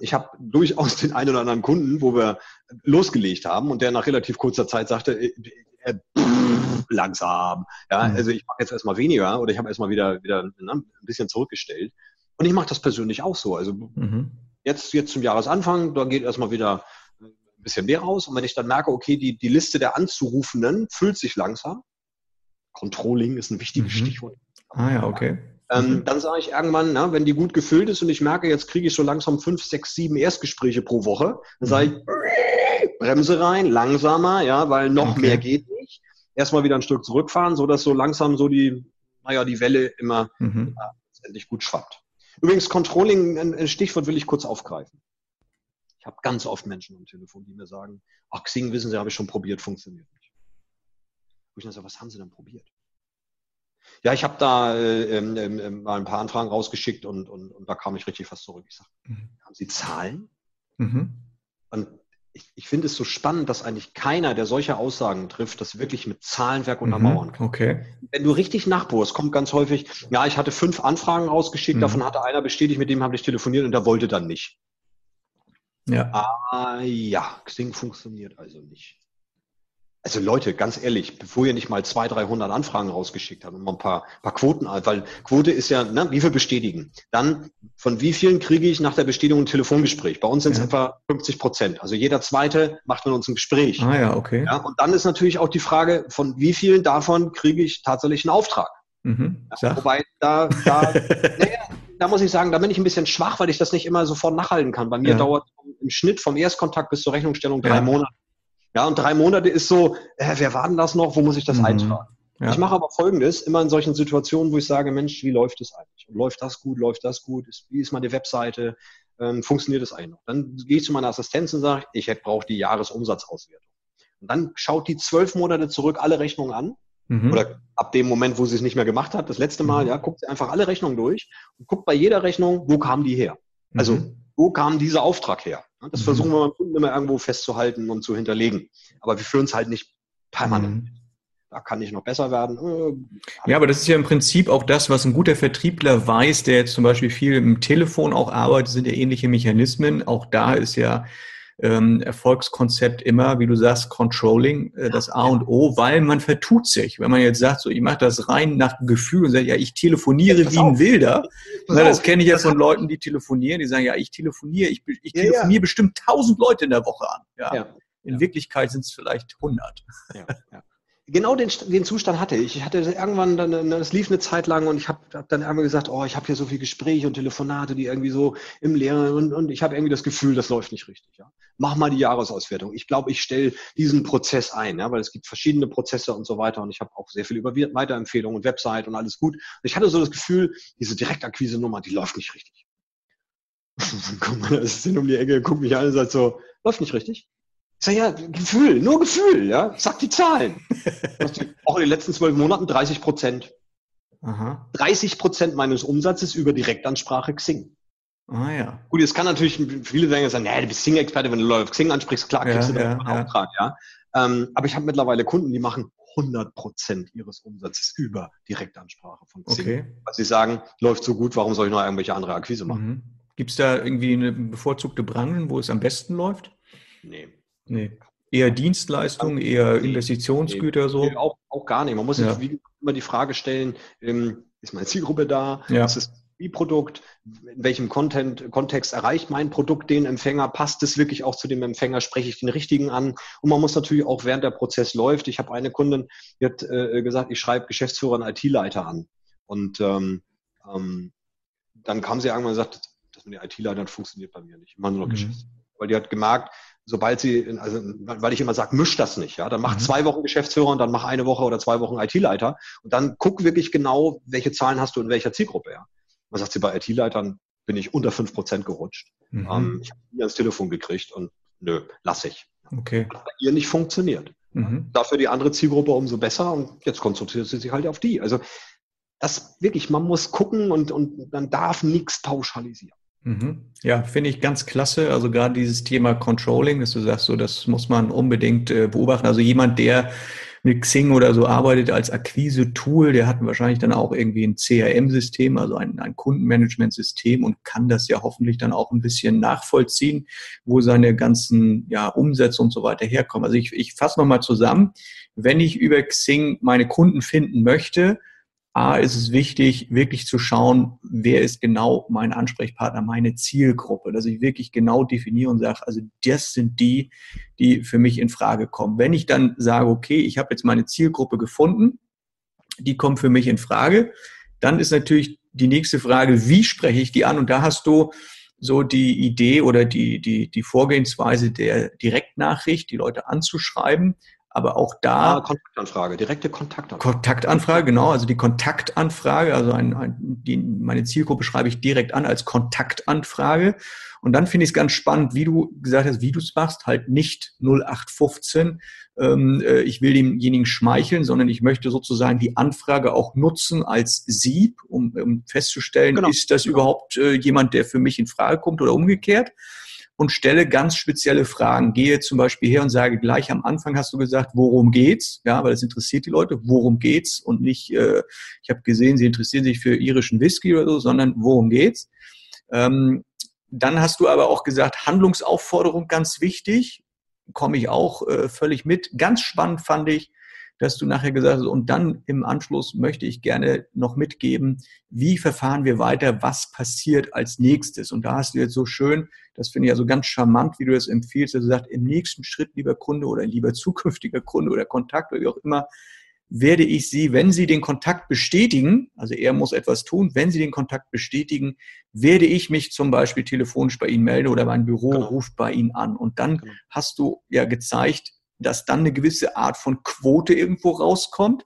ich habe durchaus den einen oder anderen Kunden, wo wir losgelegt haben und der nach relativ kurzer Zeit sagte, äh, äh, pff, langsam. Ja, mhm. also ich mache jetzt erstmal weniger oder ich habe erstmal wieder, wieder ne, ein bisschen zurückgestellt. Und ich mache das persönlich auch so. Also mhm. jetzt, jetzt zum Jahresanfang, da geht erstmal wieder ein bisschen mehr raus. Und wenn ich dann merke, okay, die, die Liste der Anzurufenden füllt sich langsam, Controlling ist ein wichtiges mhm. Stichwort. Ah ja, okay. Ähm, mhm. Dann sage ich irgendwann, na, wenn die gut gefüllt ist und ich merke, jetzt kriege ich so langsam fünf, sechs, sieben Erstgespräche pro Woche, dann sage ich, mhm. Bremse rein, langsamer, ja, weil noch okay. mehr geht nicht. Erstmal wieder ein Stück zurückfahren, so dass so langsam so die, naja, die Welle immer mhm. ja, letztendlich gut schwappt. Übrigens, Controlling, ein Stichwort will ich kurz aufgreifen habe ganz oft Menschen am Telefon, die mir sagen, ach, Xing, wissen Sie, habe ich schon probiert, funktioniert nicht. Wo ich dann sage, was haben Sie denn probiert? Ja, ich habe da äh, ähm, ähm, mal ein paar Anfragen rausgeschickt und, und, und da kam ich richtig fast zurück. Ich sage, mhm. haben Sie Zahlen? Mhm. Und ich, ich finde es so spannend, dass eigentlich keiner, der solche Aussagen trifft, das wirklich mit Zahlenwerk untermauern kann. Okay. Wenn du richtig nachbohrst, kommt ganz häufig, ja, ich hatte fünf Anfragen rausgeschickt, mhm. davon hatte einer bestätigt, mit dem habe ich telefoniert und der wollte dann nicht. Ja. Ah, ja, Xing funktioniert also nicht. Also Leute, ganz ehrlich, bevor ihr nicht mal 200, 300 Anfragen rausgeschickt habt und mal ein paar, paar Quoten, weil Quote ist ja, ne, wie viel bestätigen? Dann, von wie vielen kriege ich nach der Bestätigung ein Telefongespräch? Bei uns sind es ja. etwa 50 Prozent. Also jeder Zweite macht mit uns ein Gespräch. Ah ja, okay. Ja, und dann ist natürlich auch die Frage, von wie vielen davon kriege ich tatsächlich einen Auftrag? Mhm. Ja, wobei da, da naja, da muss ich sagen, da bin ich ein bisschen schwach, weil ich das nicht immer sofort nachhalten kann. Bei mir dauert im Schnitt vom Erstkontakt bis zur Rechnungsstellung drei. Monate. Ja, und drei Monate ist so, äh, wer war denn das noch? Wo muss ich das mhm. eintragen? Ja. Ich mache aber Folgendes, immer in solchen Situationen, wo ich sage, Mensch, wie läuft das eigentlich? Und läuft das gut? Läuft das gut? Ist, wie ist meine Webseite? Ähm, funktioniert das eigentlich noch? Dann gehe ich zu meiner Assistenz und sage, ich brauche die Jahresumsatzauswertung. Und dann schaut die zwölf Monate zurück alle Rechnungen an Mhm. Oder ab dem Moment, wo sie es nicht mehr gemacht hat, das letzte Mal, mhm. ja, guckt sie einfach alle Rechnungen durch und guckt bei jeder Rechnung, wo kam die her? Also, mhm. wo kam dieser Auftrag her? Das mhm. versuchen wir beim Kunden immer irgendwo festzuhalten und zu hinterlegen. Aber wir führen es halt nicht permanent. Mhm. Da kann ich noch besser werden. Äh, ja, aber das ist ja im Prinzip auch das, was ein guter Vertriebler weiß, der jetzt zum Beispiel viel im Telefon auch arbeitet, sind ja ähnliche Mechanismen. Auch da ist ja ähm, Erfolgskonzept immer, wie du sagst, Controlling, äh, das A und O, weil man vertut sich. Wenn man jetzt sagt, so ich mache das rein nach Gefühl und sagt, ja, ich telefoniere ja, wie ein Wilder. Na, das kenne ich ja von Leuten, die telefonieren, die sagen, ja, ich telefoniere, ich, ich ja, telefoniere ja. bestimmt tausend Leute in der Woche an. Ja. In Wirklichkeit sind es vielleicht hundert. Ja, ja. Genau den, den Zustand hatte ich. Ich hatte irgendwann dann, es lief eine Zeit lang und ich habe hab dann irgendwann gesagt, oh, ich habe hier so viel Gespräche und Telefonate, die irgendwie so im Leeren und, und ich habe irgendwie das Gefühl, das läuft nicht richtig. Ja. Mach mal die Jahresauswertung. Ich glaube, ich stelle diesen Prozess ein, ja, weil es gibt verschiedene Prozesse und so weiter und ich habe auch sehr viel über Weiterempfehlungen und Website und alles gut. Ich hatte so das Gefühl, diese Direktakquise-Nummer, die läuft nicht richtig. dann kommt meine Assistentin um die Ecke, guckt mich an und sagt so, läuft nicht richtig. Ich sage, ja, Gefühl, nur Gefühl, ja. Sag die Zahlen. auch in den letzten zwölf Monaten 30 Prozent. Aha. 30 Prozent meines Umsatzes über Direktansprache Xing. Ah ja. Gut, jetzt kann natürlich viele sagen, sagen ja, du bist Xing-Experte, wenn du Leute auf Xing ansprichst, klar kriegst ja, du ja, einen Auftrag, ja. Ähm, aber ich habe mittlerweile Kunden, die machen 100 Prozent ihres Umsatzes über Direktansprache von Xing. Okay. Weil sie sagen, läuft so gut, warum soll ich noch irgendwelche andere Akquise machen? Mhm. Gibt es da irgendwie eine bevorzugte Branche, wo es am besten läuft? Nee. Nee. Eher Dienstleistungen, eher Investitionsgüter nee, so? Nee, auch, auch gar nicht. Man muss ja. sich immer die Frage stellen, ähm, ist meine Zielgruppe da? Ja. Ist es ein Produkt? In welchem Content, Kontext erreicht mein Produkt den Empfänger? Passt es wirklich auch zu dem Empfänger? Spreche ich den richtigen an? Und man muss natürlich auch, während der Prozess läuft, ich habe eine Kundin, die hat äh, gesagt, ich schreibe Geschäftsführer und IT-Leiter an. Und ähm, ähm, dann kam sie irgendwann und sagte, das mit den IT-Leitern funktioniert bei mir nicht. Ich mache nur noch mhm. Geschäftsführer. Weil die hat gemerkt, sobald sie, also weil ich immer sage, misch das nicht, ja, dann mach mhm. zwei Wochen Geschäftsführer und dann mach eine Woche oder zwei Wochen IT-Leiter und dann guck wirklich genau, welche Zahlen hast du in welcher Zielgruppe, ja. Man sagt sie, bei IT-Leitern bin ich unter fünf Prozent gerutscht. Mhm. Ähm, ich habe nie ans Telefon gekriegt und nö, lass ich. Okay. Hat bei ihr nicht funktioniert. Mhm. Dafür die andere Zielgruppe umso besser und jetzt konzentriert sie sich halt auf die. Also das wirklich, man muss gucken und, und man darf nichts pauschalisieren. Mhm. Ja, finde ich ganz klasse. Also gerade dieses Thema Controlling, dass du sagst, so das muss man unbedingt äh, beobachten. Also jemand, der mit Xing oder so arbeitet als Akquise-Tool, der hat wahrscheinlich dann auch irgendwie ein CRM-System, also ein, ein Kundenmanagement-System und kann das ja hoffentlich dann auch ein bisschen nachvollziehen, wo seine ganzen ja, Umsätze und so weiter herkommen. Also ich, ich fasse nochmal zusammen. Wenn ich über Xing meine Kunden finden möchte, A, ist es wichtig, wirklich zu schauen, wer ist genau mein Ansprechpartner, meine Zielgruppe, dass ich wirklich genau definiere und sage, also das sind die, die für mich in Frage kommen. Wenn ich dann sage, okay, ich habe jetzt meine Zielgruppe gefunden, die kommt für mich in Frage, dann ist natürlich die nächste Frage, wie spreche ich die an? Und da hast du so die Idee oder die, die, die Vorgehensweise der Direktnachricht, die Leute anzuschreiben, aber auch da. Ah, Kontaktanfrage, direkte Kontaktanfrage. Kontaktanfrage, genau. Also die Kontaktanfrage, also ein, ein, die, meine Zielgruppe schreibe ich direkt an als Kontaktanfrage. Und dann finde ich es ganz spannend, wie du gesagt hast, wie du es machst, halt nicht 0815, ähm, äh, ich will demjenigen schmeicheln, sondern ich möchte sozusagen die Anfrage auch nutzen als Sieb, um, um festzustellen, genau. ist das überhaupt äh, jemand, der für mich in Frage kommt oder umgekehrt und stelle ganz spezielle Fragen. Gehe zum Beispiel her und sage gleich am Anfang hast du gesagt, worum geht's? Ja, weil es interessiert die Leute. Worum geht's? Und nicht, äh, ich habe gesehen, sie interessieren sich für irischen Whisky oder so, sondern worum geht's? Ähm, dann hast du aber auch gesagt, Handlungsaufforderung ganz wichtig. Komme ich auch äh, völlig mit. Ganz spannend fand ich, dass du nachher gesagt hast, und dann im Anschluss möchte ich gerne noch mitgeben, wie verfahren wir weiter, was passiert als nächstes. Und da hast du jetzt so schön, das finde ich also ganz charmant, wie du das empfiehlst, dass du sagst, im nächsten Schritt, lieber Kunde oder lieber zukünftiger Kunde oder Kontakt oder wie auch immer, werde ich Sie, wenn Sie den Kontakt bestätigen, also er muss etwas tun, wenn Sie den Kontakt bestätigen, werde ich mich zum Beispiel telefonisch bei Ihnen melden oder mein Büro genau. ruft bei Ihnen an. Und dann genau. hast du ja gezeigt, dass dann eine gewisse Art von Quote irgendwo rauskommt.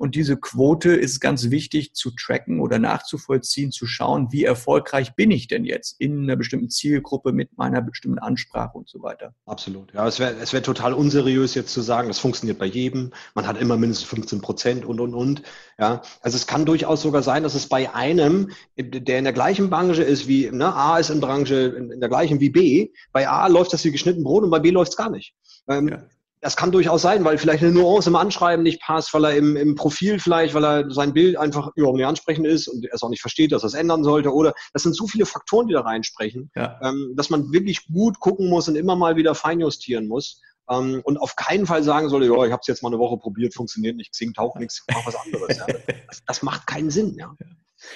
Und diese Quote ist ganz wichtig zu tracken oder nachzuvollziehen, zu schauen, wie erfolgreich bin ich denn jetzt in einer bestimmten Zielgruppe mit meiner bestimmten Ansprache und so weiter. Absolut. Ja, es wäre es wäre total unseriös jetzt zu sagen, das funktioniert bei jedem. Man hat immer mindestens 15 Prozent und, und, und. Ja, also es kann durchaus sogar sein, dass es bei einem, der in der gleichen Branche ist wie, ne, A ist in Branche in, in der gleichen wie B, bei A läuft das wie geschnitten Brot und bei B läuft es gar nicht. Ähm, ja. Das kann durchaus sein, weil vielleicht eine Nuance im Anschreiben nicht passt, weil er im, im Profil vielleicht, weil er sein Bild einfach überhaupt nicht ansprechend ist und er es auch nicht versteht, dass er es ändern sollte. Oder das sind so viele Faktoren, die da reinsprechen, ja. ähm, dass man wirklich gut gucken muss und immer mal wieder feinjustieren muss. Ähm, und auf keinen Fall sagen soll, ja, ich habe es jetzt mal eine Woche probiert, funktioniert nicht, Xing taucht nichts, mach was anderes. Ja. Das, das, macht keinen Sinn. Ja.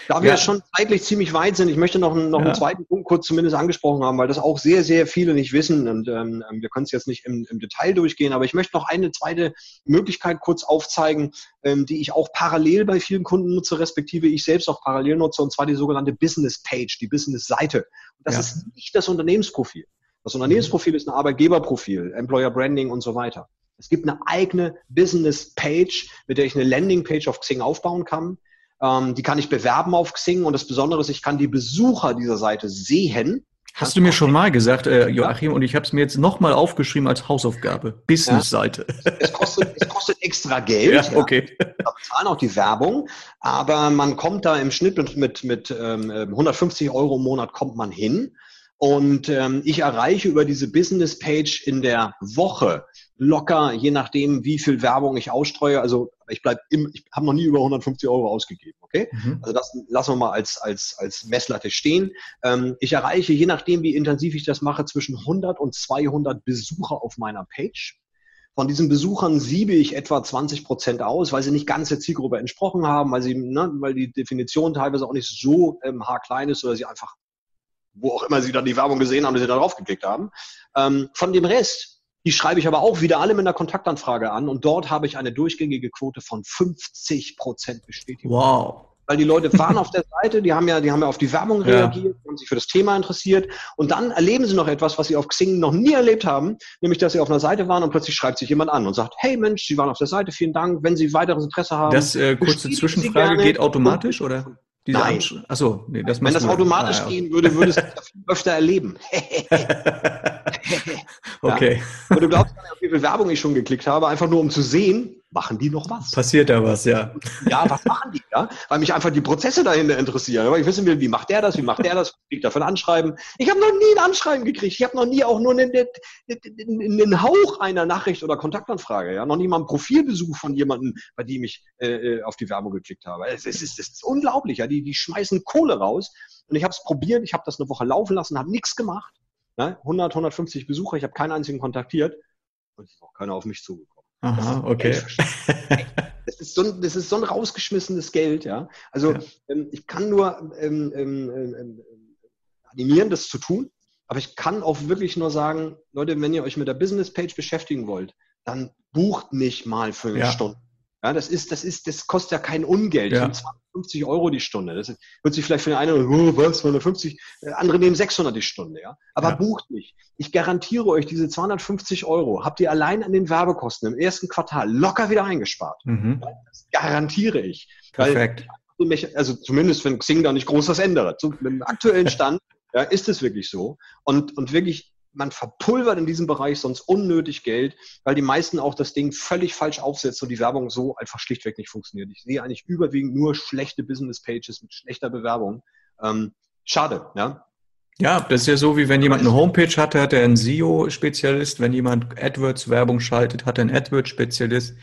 Da wir ja. schon zeitlich ziemlich weit sind, ich möchte noch, einen, noch ja. einen zweiten Punkt kurz zumindest angesprochen haben, weil das auch sehr, sehr viele nicht wissen und ähm, ähm, wir können es jetzt nicht im, im, Detail durchgehen, aber ich möchte noch eine zweite Möglichkeit kurz aufzeigen, ähm, die ich auch parallel bei vielen Kunden nutze, respektive ich selbst auch parallel nutze, und zwar die sogenannte Business Page, die Business Seite. das ja. ist nicht das Unternehmensprofil. Das Unternehmensprofil ist ein Arbeitgeberprofil, Employer Branding und so weiter. Es gibt eine eigene Business Page, mit der ich eine Landing Page auf Xing aufbauen kann. Ähm, die kann ich bewerben auf Xing und das Besondere ist, ich kann die Besucher dieser Seite sehen. Hast du mir schon mal gesagt, äh, Joachim, und ich habe es mir jetzt nochmal aufgeschrieben als Hausaufgabe. Business-Seite. Ja. Es, kostet, es kostet extra Geld. Ja, okay. Ja. Da bezahlen auch die Werbung, aber man kommt da im Schnitt mit, mit, mit ähm, 150 Euro im Monat kommt man hin. Und ähm, ich erreiche über diese Business Page in der Woche locker, je nachdem, wie viel Werbung ich ausstreue. Also ich bleib im, ich habe noch nie über 150 Euro ausgegeben, okay? Mhm. Also das lassen wir mal als, als, als Messlatte stehen. Ähm, ich erreiche, je nachdem, wie intensiv ich das mache, zwischen 100 und 200 Besucher auf meiner Page. Von diesen Besuchern siebe ich etwa 20 Prozent aus, weil sie nicht ganz der Zielgruppe entsprochen haben, weil sie, ne, weil die Definition teilweise auch nicht so ähm, haarklein ist oder sie einfach, wo auch immer sie dann die Werbung gesehen haben, dass sie da drauf geklickt haben. Ähm, von dem Rest die schreibe ich aber auch wieder alle mit einer Kontaktanfrage an und dort habe ich eine durchgängige Quote von 50 Prozent Bestätigung. Wow. Weil die Leute waren auf der Seite, die haben ja, die haben ja auf die Werbung reagiert, ja. haben sich für das Thema interessiert und dann erleben sie noch etwas, was sie auf Xing noch nie erlebt haben, nämlich dass sie auf einer Seite waren und plötzlich schreibt sich jemand an und sagt, hey Mensch, Sie waren auf der Seite, vielen Dank, wenn Sie weiteres Interesse haben. Das äh, kurze Zwischenfrage geht automatisch oder? Diese Nein. Achso, nee, das Wenn das automatisch ah, ja. gehen würde, würdest du das öfter erleben. okay. Und du glaubst gar nicht, auf wie viel Werbung ich schon geklickt habe, einfach nur um zu sehen, machen die noch was? Passiert da was, ja. Ja, was machen die da? Weil mich einfach die Prozesse dahinter interessieren. Weil ich wissen will, wie macht der das, wie macht der das, kriegt dafür ein Anschreiben. Ich habe noch nie ein Anschreiben gekriegt. Ich habe noch nie auch nur einen, einen, Hauch einer Nachricht oder Kontaktanfrage. Ja, noch nie mal einen Profilbesuch von jemandem, bei dem ich äh, äh auf die Werbung geklickt habe. Es ist, es ist unglaublich. Ja, die, die schmeißen Kohle raus. Und ich habe es probiert. Ich habe das eine Woche laufen lassen, habe nichts gemacht. Ne? 100, 150 Besucher. Ich habe keinen einzigen kontaktiert. Und es ist auch keiner auf mich zugekommen. Aha, okay. Das ist, so ein, das ist so ein rausgeschmissenes Geld, ja. Also ja. Ähm, ich kann nur ähm, ähm, ähm, ähm, animieren, das zu tun, aber ich kann auch wirklich nur sagen, Leute, wenn ihr euch mit der Business Page beschäftigen wollt, dann bucht nicht mal für eine ja. Stunde. Ja, das ist, das ist, das kostet ja kein Ungeld. Ja. 50 Euro die Stunde. Das wird sich vielleicht für den einen, oh, was, 250, äh, andere nehmen 600 die Stunde, ja. Aber ja. bucht nicht. Ich garantiere euch, diese 250 Euro habt ihr allein an den Werbekosten im ersten Quartal locker wieder eingespart. Mhm. Das garantiere ich. Perfekt. Weil, also zumindest, wenn Xing da nicht groß was ändert. So, mit dem aktuellen Stand ja, ist es wirklich so. Und, und wirklich man verpulvert in diesem Bereich sonst unnötig Geld, weil die meisten auch das Ding völlig falsch aufsetzen und die Werbung so einfach schlichtweg nicht funktioniert. Ich sehe eigentlich überwiegend nur schlechte Business Pages mit schlechter Bewerbung. Ähm, schade, ja. Ja, das ist ja so, wie wenn jemand eine Homepage hatte, hat er einen SEO-Spezialist. Wenn jemand AdWords-Werbung schaltet, hat er einen AdWords-Spezialist.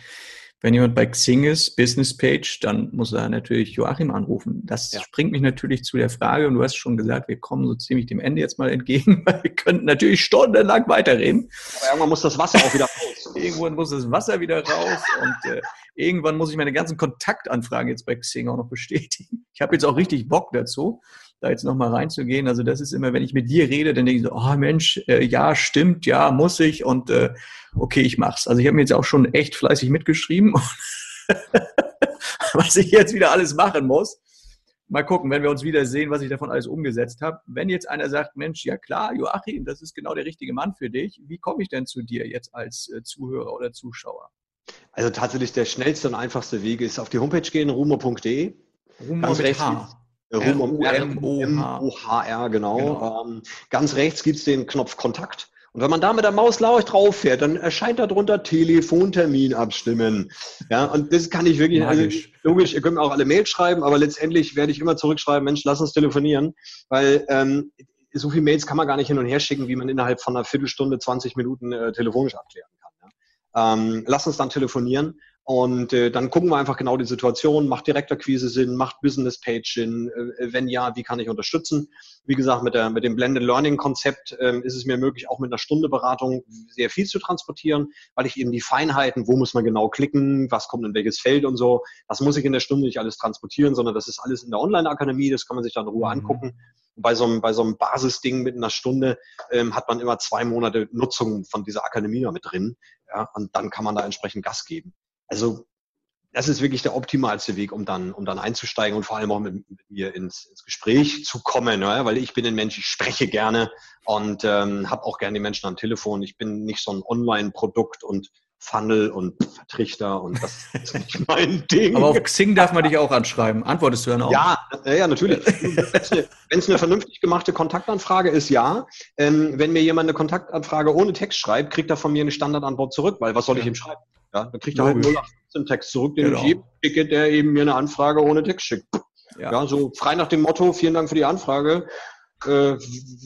Wenn jemand bei Xing ist, Business Page, dann muss er natürlich Joachim anrufen. Das ja. bringt mich natürlich zu der Frage, und du hast schon gesagt, wir kommen so ziemlich dem Ende jetzt mal entgegen, weil wir könnten natürlich stundenlang weiterreden. Aber irgendwann muss das Wasser auch wieder raus. irgendwann muss das Wasser wieder raus und äh, irgendwann muss ich meine ganzen Kontaktanfragen jetzt bei Xing auch noch bestätigen. Ich habe jetzt auch richtig Bock dazu da jetzt nochmal reinzugehen. Also das ist immer, wenn ich mit dir rede, dann denke ich so, oh Mensch, äh, ja, stimmt, ja, muss ich und äh, okay, ich mach's. Also ich habe mir jetzt auch schon echt fleißig mitgeschrieben, was ich jetzt wieder alles machen muss. Mal gucken, wenn wir uns wieder sehen, was ich davon alles umgesetzt habe. Wenn jetzt einer sagt, Mensch, ja klar, Joachim, das ist genau der richtige Mann für dich, wie komme ich denn zu dir jetzt als äh, Zuhörer oder Zuschauer? Also tatsächlich der schnellste und einfachste Weg ist auf die Homepage gehen, rumo.de. Rumo Ganz rechts R-U-M-O-H-R, genau. genau. Ähm, ganz rechts gibt's den Knopf Kontakt. Und wenn man da mit der Maus drauf fährt, dann erscheint darunter Telefontermin abstimmen. Ja, und das kann ich wirklich, also, logisch, ihr könnt mir auch alle Mails schreiben, aber letztendlich werde ich immer zurückschreiben, Mensch, lass uns telefonieren, weil ähm, so viele Mails kann man gar nicht hin und her schicken, wie man innerhalb von einer Viertelstunde, 20 Minuten äh, telefonisch abklären kann. Ja. Ähm, lass uns dann telefonieren Und äh, dann gucken wir einfach genau die Situation, macht Direktakquise Sinn, macht Business Page Sinn, äh, wenn ja, wie kann ich unterstützen? Wie gesagt, mit, der, mit dem Blended Learning Konzept äh, ist es mir möglich, auch mit einer Stunde Beratung sehr viel zu transportieren, weil ich eben die Feinheiten, wo muss man genau klicken, was kommt in welches Feld und so, das muss ich in der Stunde nicht alles transportieren, sondern das ist alles in der Online-Akademie, das kann man sich dann in Ruhe mhm. angucken. Und bei so einem, bei so einem Basisding mit einer Stunde ähm, hat man immer zwei Monate Nutzung von dieser Akademie mit drin. Ja, und dann kann man da entsprechend Gas geben. Also das ist wirklich der optimalste Weg, um dann, um dann einzusteigen und vor allem auch mit, mit mir ins, ins Gespräch zu kommen, ne? weil ich bin ein Mensch, ich spreche gerne und ähm, habe auch gerne die Menschen am Telefon. Ich bin nicht so ein Online-Produkt und Funnel und Trichter und das ist nicht mein Ding. Aber auf Xing darf man dich auch anschreiben. Antwortest du dann auch? Ja, ja, natürlich. Wenn es eine vernünftig gemachte Kontaktanfrage ist, ja. Ähm, wenn mir jemand eine Kontaktanfrage ohne Text schreibt, kriegt er von mir eine Standardantwort zurück, weil was soll ich ihm schreiben? Ja, dann kriegt er halt 0815 Text zurück, den genau. ich jedem schicke, der eben mir eine Anfrage ohne Text schickt. Ja. ja, so frei nach dem Motto, vielen Dank für die Anfrage. Äh,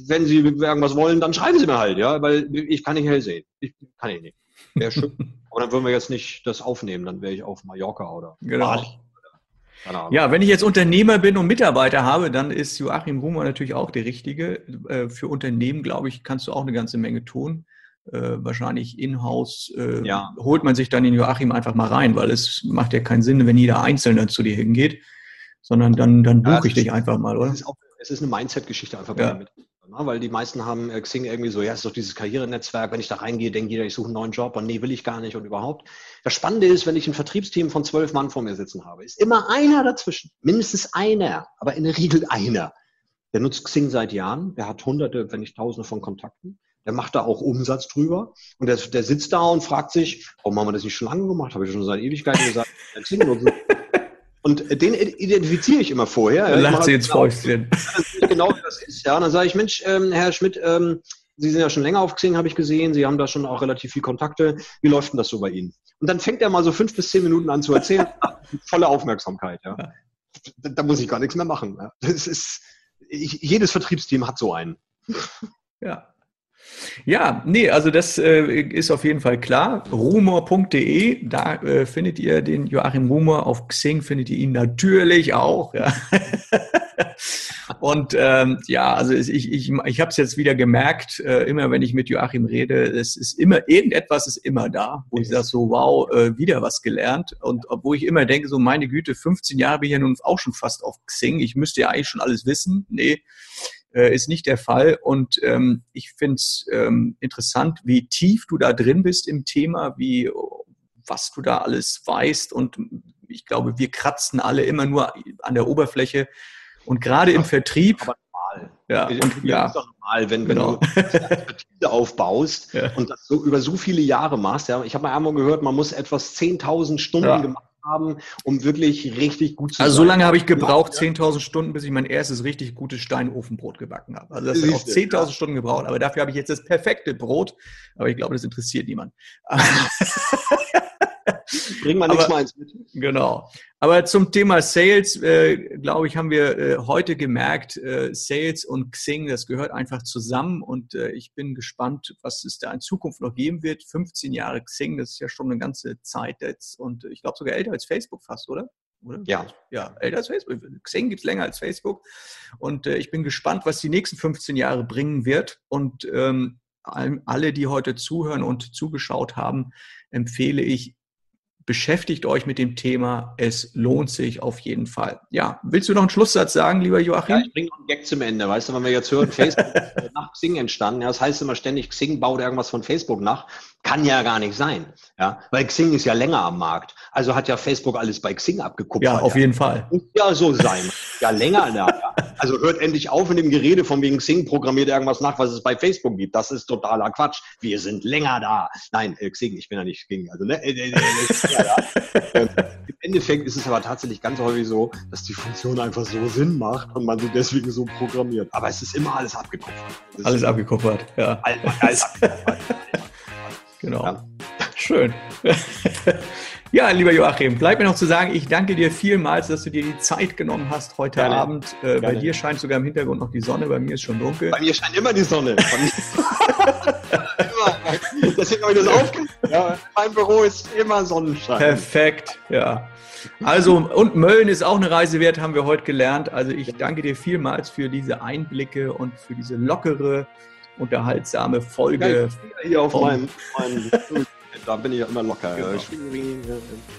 wenn Sie irgendwas wollen, dann schreiben Sie mir halt, ja, weil ich kann nicht hell sehen. Ich kann ich nicht. Wäre schön. Aber dann würden wir jetzt nicht das aufnehmen, dann wäre ich auf Mallorca oder genau. Bali. Ja, wenn ich jetzt Unternehmer bin und Mitarbeiter habe, dann ist Joachim Rumer natürlich auch der Richtige. Äh, für Unternehmen, glaube ich, kannst du auch eine ganze Menge tun. Äh, wahrscheinlich in-house äh, ja. holt man sich dann den Joachim einfach mal rein, weil es macht ja keinen Sinn, wenn jeder Einzelne zu dir hingeht, sondern dann, dann buche ja, ich dich einfach mal, oder? Es ist, auch, es ist eine Mindset-Geschichte einfach ja. mit. Ne? Weil die meisten haben äh, Xing irgendwie so, ja, es ist doch dieses Karrierenetzwerk, wenn ich da reingehe, denkt jeder, ich suche einen neuen Job und nee, will ich gar nicht und überhaupt. Das Spannende ist, wenn ich ein Vertriebsteam von zwölf Mann vor mir sitzen habe, ist immer einer dazwischen, mindestens einer, aber in der Regel einer. Der nutzt Xing seit Jahren, der hat hunderte, wenn nicht tausende von Kontakten. Der macht da auch Umsatz drüber. Und der, der sitzt da und fragt sich, warum haben wir das nicht schon lange gemacht? Habe ich schon seit Ewigkeiten gesagt. Und den identifiziere ich immer vorher. Ja, lacht sie ins genau, Fäustchen. Genau, das ist. Ja, und dann sage ich, Mensch, ähm, Herr Schmidt, ähm, Sie sind ja schon länger auf Xing, habe ich gesehen. Sie haben da schon auch relativ viel Kontakte. Wie läuft denn das so bei Ihnen? Und dann fängt er mal so fünf bis zehn Minuten an zu erzählen. volle Aufmerksamkeit. Ja. Da, da, muss ich gar nichts mehr machen. Ja. Das ist, ich, jedes Vertriebsteam hat so einen. Ja. Ja, nee, also das äh, ist auf jeden Fall klar. Rumor.de, da äh, findet ihr den Joachim Rumor. Auf Xing findet ihr ihn natürlich auch. Ja. Und ähm, ja, also ich, ich, ich habe es jetzt wieder gemerkt, äh, immer wenn ich mit Joachim rede, es ist immer, irgendetwas ist immer da, wo ich sage so, wow, äh, wieder was gelernt. Und obwohl ich immer denke, so meine Güte, 15 Jahre bin ich ja nun auch schon fast auf Xing, ich müsste ja eigentlich schon alles wissen. Nee, äh, ist nicht der Fall. Und ähm, ich finde es ähm, interessant, wie tief du da drin bist im Thema, wie was du da alles weißt. Und ich glaube, wir kratzen alle immer nur an der Oberfläche. Und gerade im Vertrieb. Aber normal. Ja, und, ja. Ist doch normal, wenn, wenn genau. du Expertise aufbaust ja. und das so über so viele Jahre machst. Ja, ich habe mal einmal gehört, man muss etwas 10.000 Stunden ja. gemacht haben, um wirklich richtig gut zu Also so lange habe ich gebraucht, 10.000 Stunden, bis ich mein erstes richtig gutes Steinofenbrot gebacken habe. Also das hat auch 10.000 ja. Stunden gebraucht, aber dafür habe ich jetzt das perfekte Brot. Aber ich glaube, das interessiert niemand. Bring mal nichts mal mit. Genau. Aber zum Thema Sales, äh, glaube ich, haben wir äh, heute gemerkt, äh, Sales und Xing, das gehört einfach zusammen und äh, ich bin gespannt, was es da in Zukunft noch geben wird. 15 Jahre Xing, das ist ja schon eine ganze Zeit jetzt und ich glaube sogar älter als Facebook fast, oder? Oder? Ja. Ja, älter als Facebook. Xing gibt es länger als Facebook. Und äh, ich bin gespannt, was die nächsten 15 Jahre bringen wird. Und ähm, alle, die heute zuhören und zugeschaut haben, empfehle ich, beschäftigt euch mit dem Thema. Es lohnt sich auf jeden Fall. Ja, willst du noch einen Schlusssatz sagen, lieber Joachim? Ja, ich bringe noch einen Gag zum Ende. Weißt du, wenn wir jetzt hören, Facebook ist nach Xing entstanden. Ja, das heißt immer ständig, Xing baut irgendwas von Facebook nach. Kann ja gar nicht sein. Ja, weil Xing ist ja länger am Markt. Also hat ja Facebook alles bei Xing abgekupfert. Ja, auf jeden Fall. Muss ja so sein. Ja, länger. Ja. Also hört endlich auf in dem Gerede von wegen Xing programmiert irgendwas nach, was es bei Facebook gibt. Das ist totaler Quatsch. Wir sind länger da. Nein, äh, Xing, ich bin ja nicht Xing. Also, ne, äh, äh, äh ja, ja. Ähm, Im Endeffekt ist es aber tatsächlich ganz häufig so, dass die Funktion einfach so Sinn macht und man sie deswegen so programmiert. Aber es ist immer alles abgekupfert. Alles abgekupfert, ja. Alles, alles abgekupfert. Genau. Ja. Schön. Ja, lieber Joachim, bleibt mir noch zu sagen, ich danke dir vielmals, dass du dir die Zeit genommen hast heute Gerne. Abend. Äh, bei dir scheint sogar im Hintergrund noch die Sonne, bei mir ist schon dunkel. Bei mir scheint immer die Sonne. Deswegen habe ich das aufgegeben. Ja, mein Büro ist immer Sonnenschein. Perfekt, ja. Also, und Mölln ist auch eine Reise wert, haben wir heute gelernt. Also, ich danke dir vielmals für diese Einblicke und für diese lockere, unterhaltsame Folge. Ja, hier auf meinem, meinem da bin ich ja immer locker. Genau. Ich,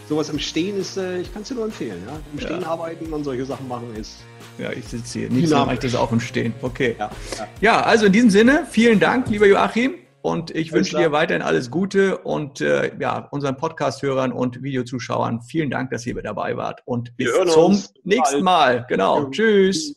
sowas im Stehen ist, äh, ich kann es dir nur empfehlen. Ja? Im Stehen ja. arbeiten und solche Sachen machen ist. Ja, ich sitze hier. Nicht mache ich das auch im Stehen. Okay. Ja, ja. also in diesem Sinne, vielen Dank, lieber Joachim. Und ich wünsche klar. dir weiterhin alles Gute und äh, ja, unseren Podcast-Hörern und Videozuschauern vielen Dank, dass ihr dabei wart. Und bis zum nächsten Mal. Genau. Tschüss.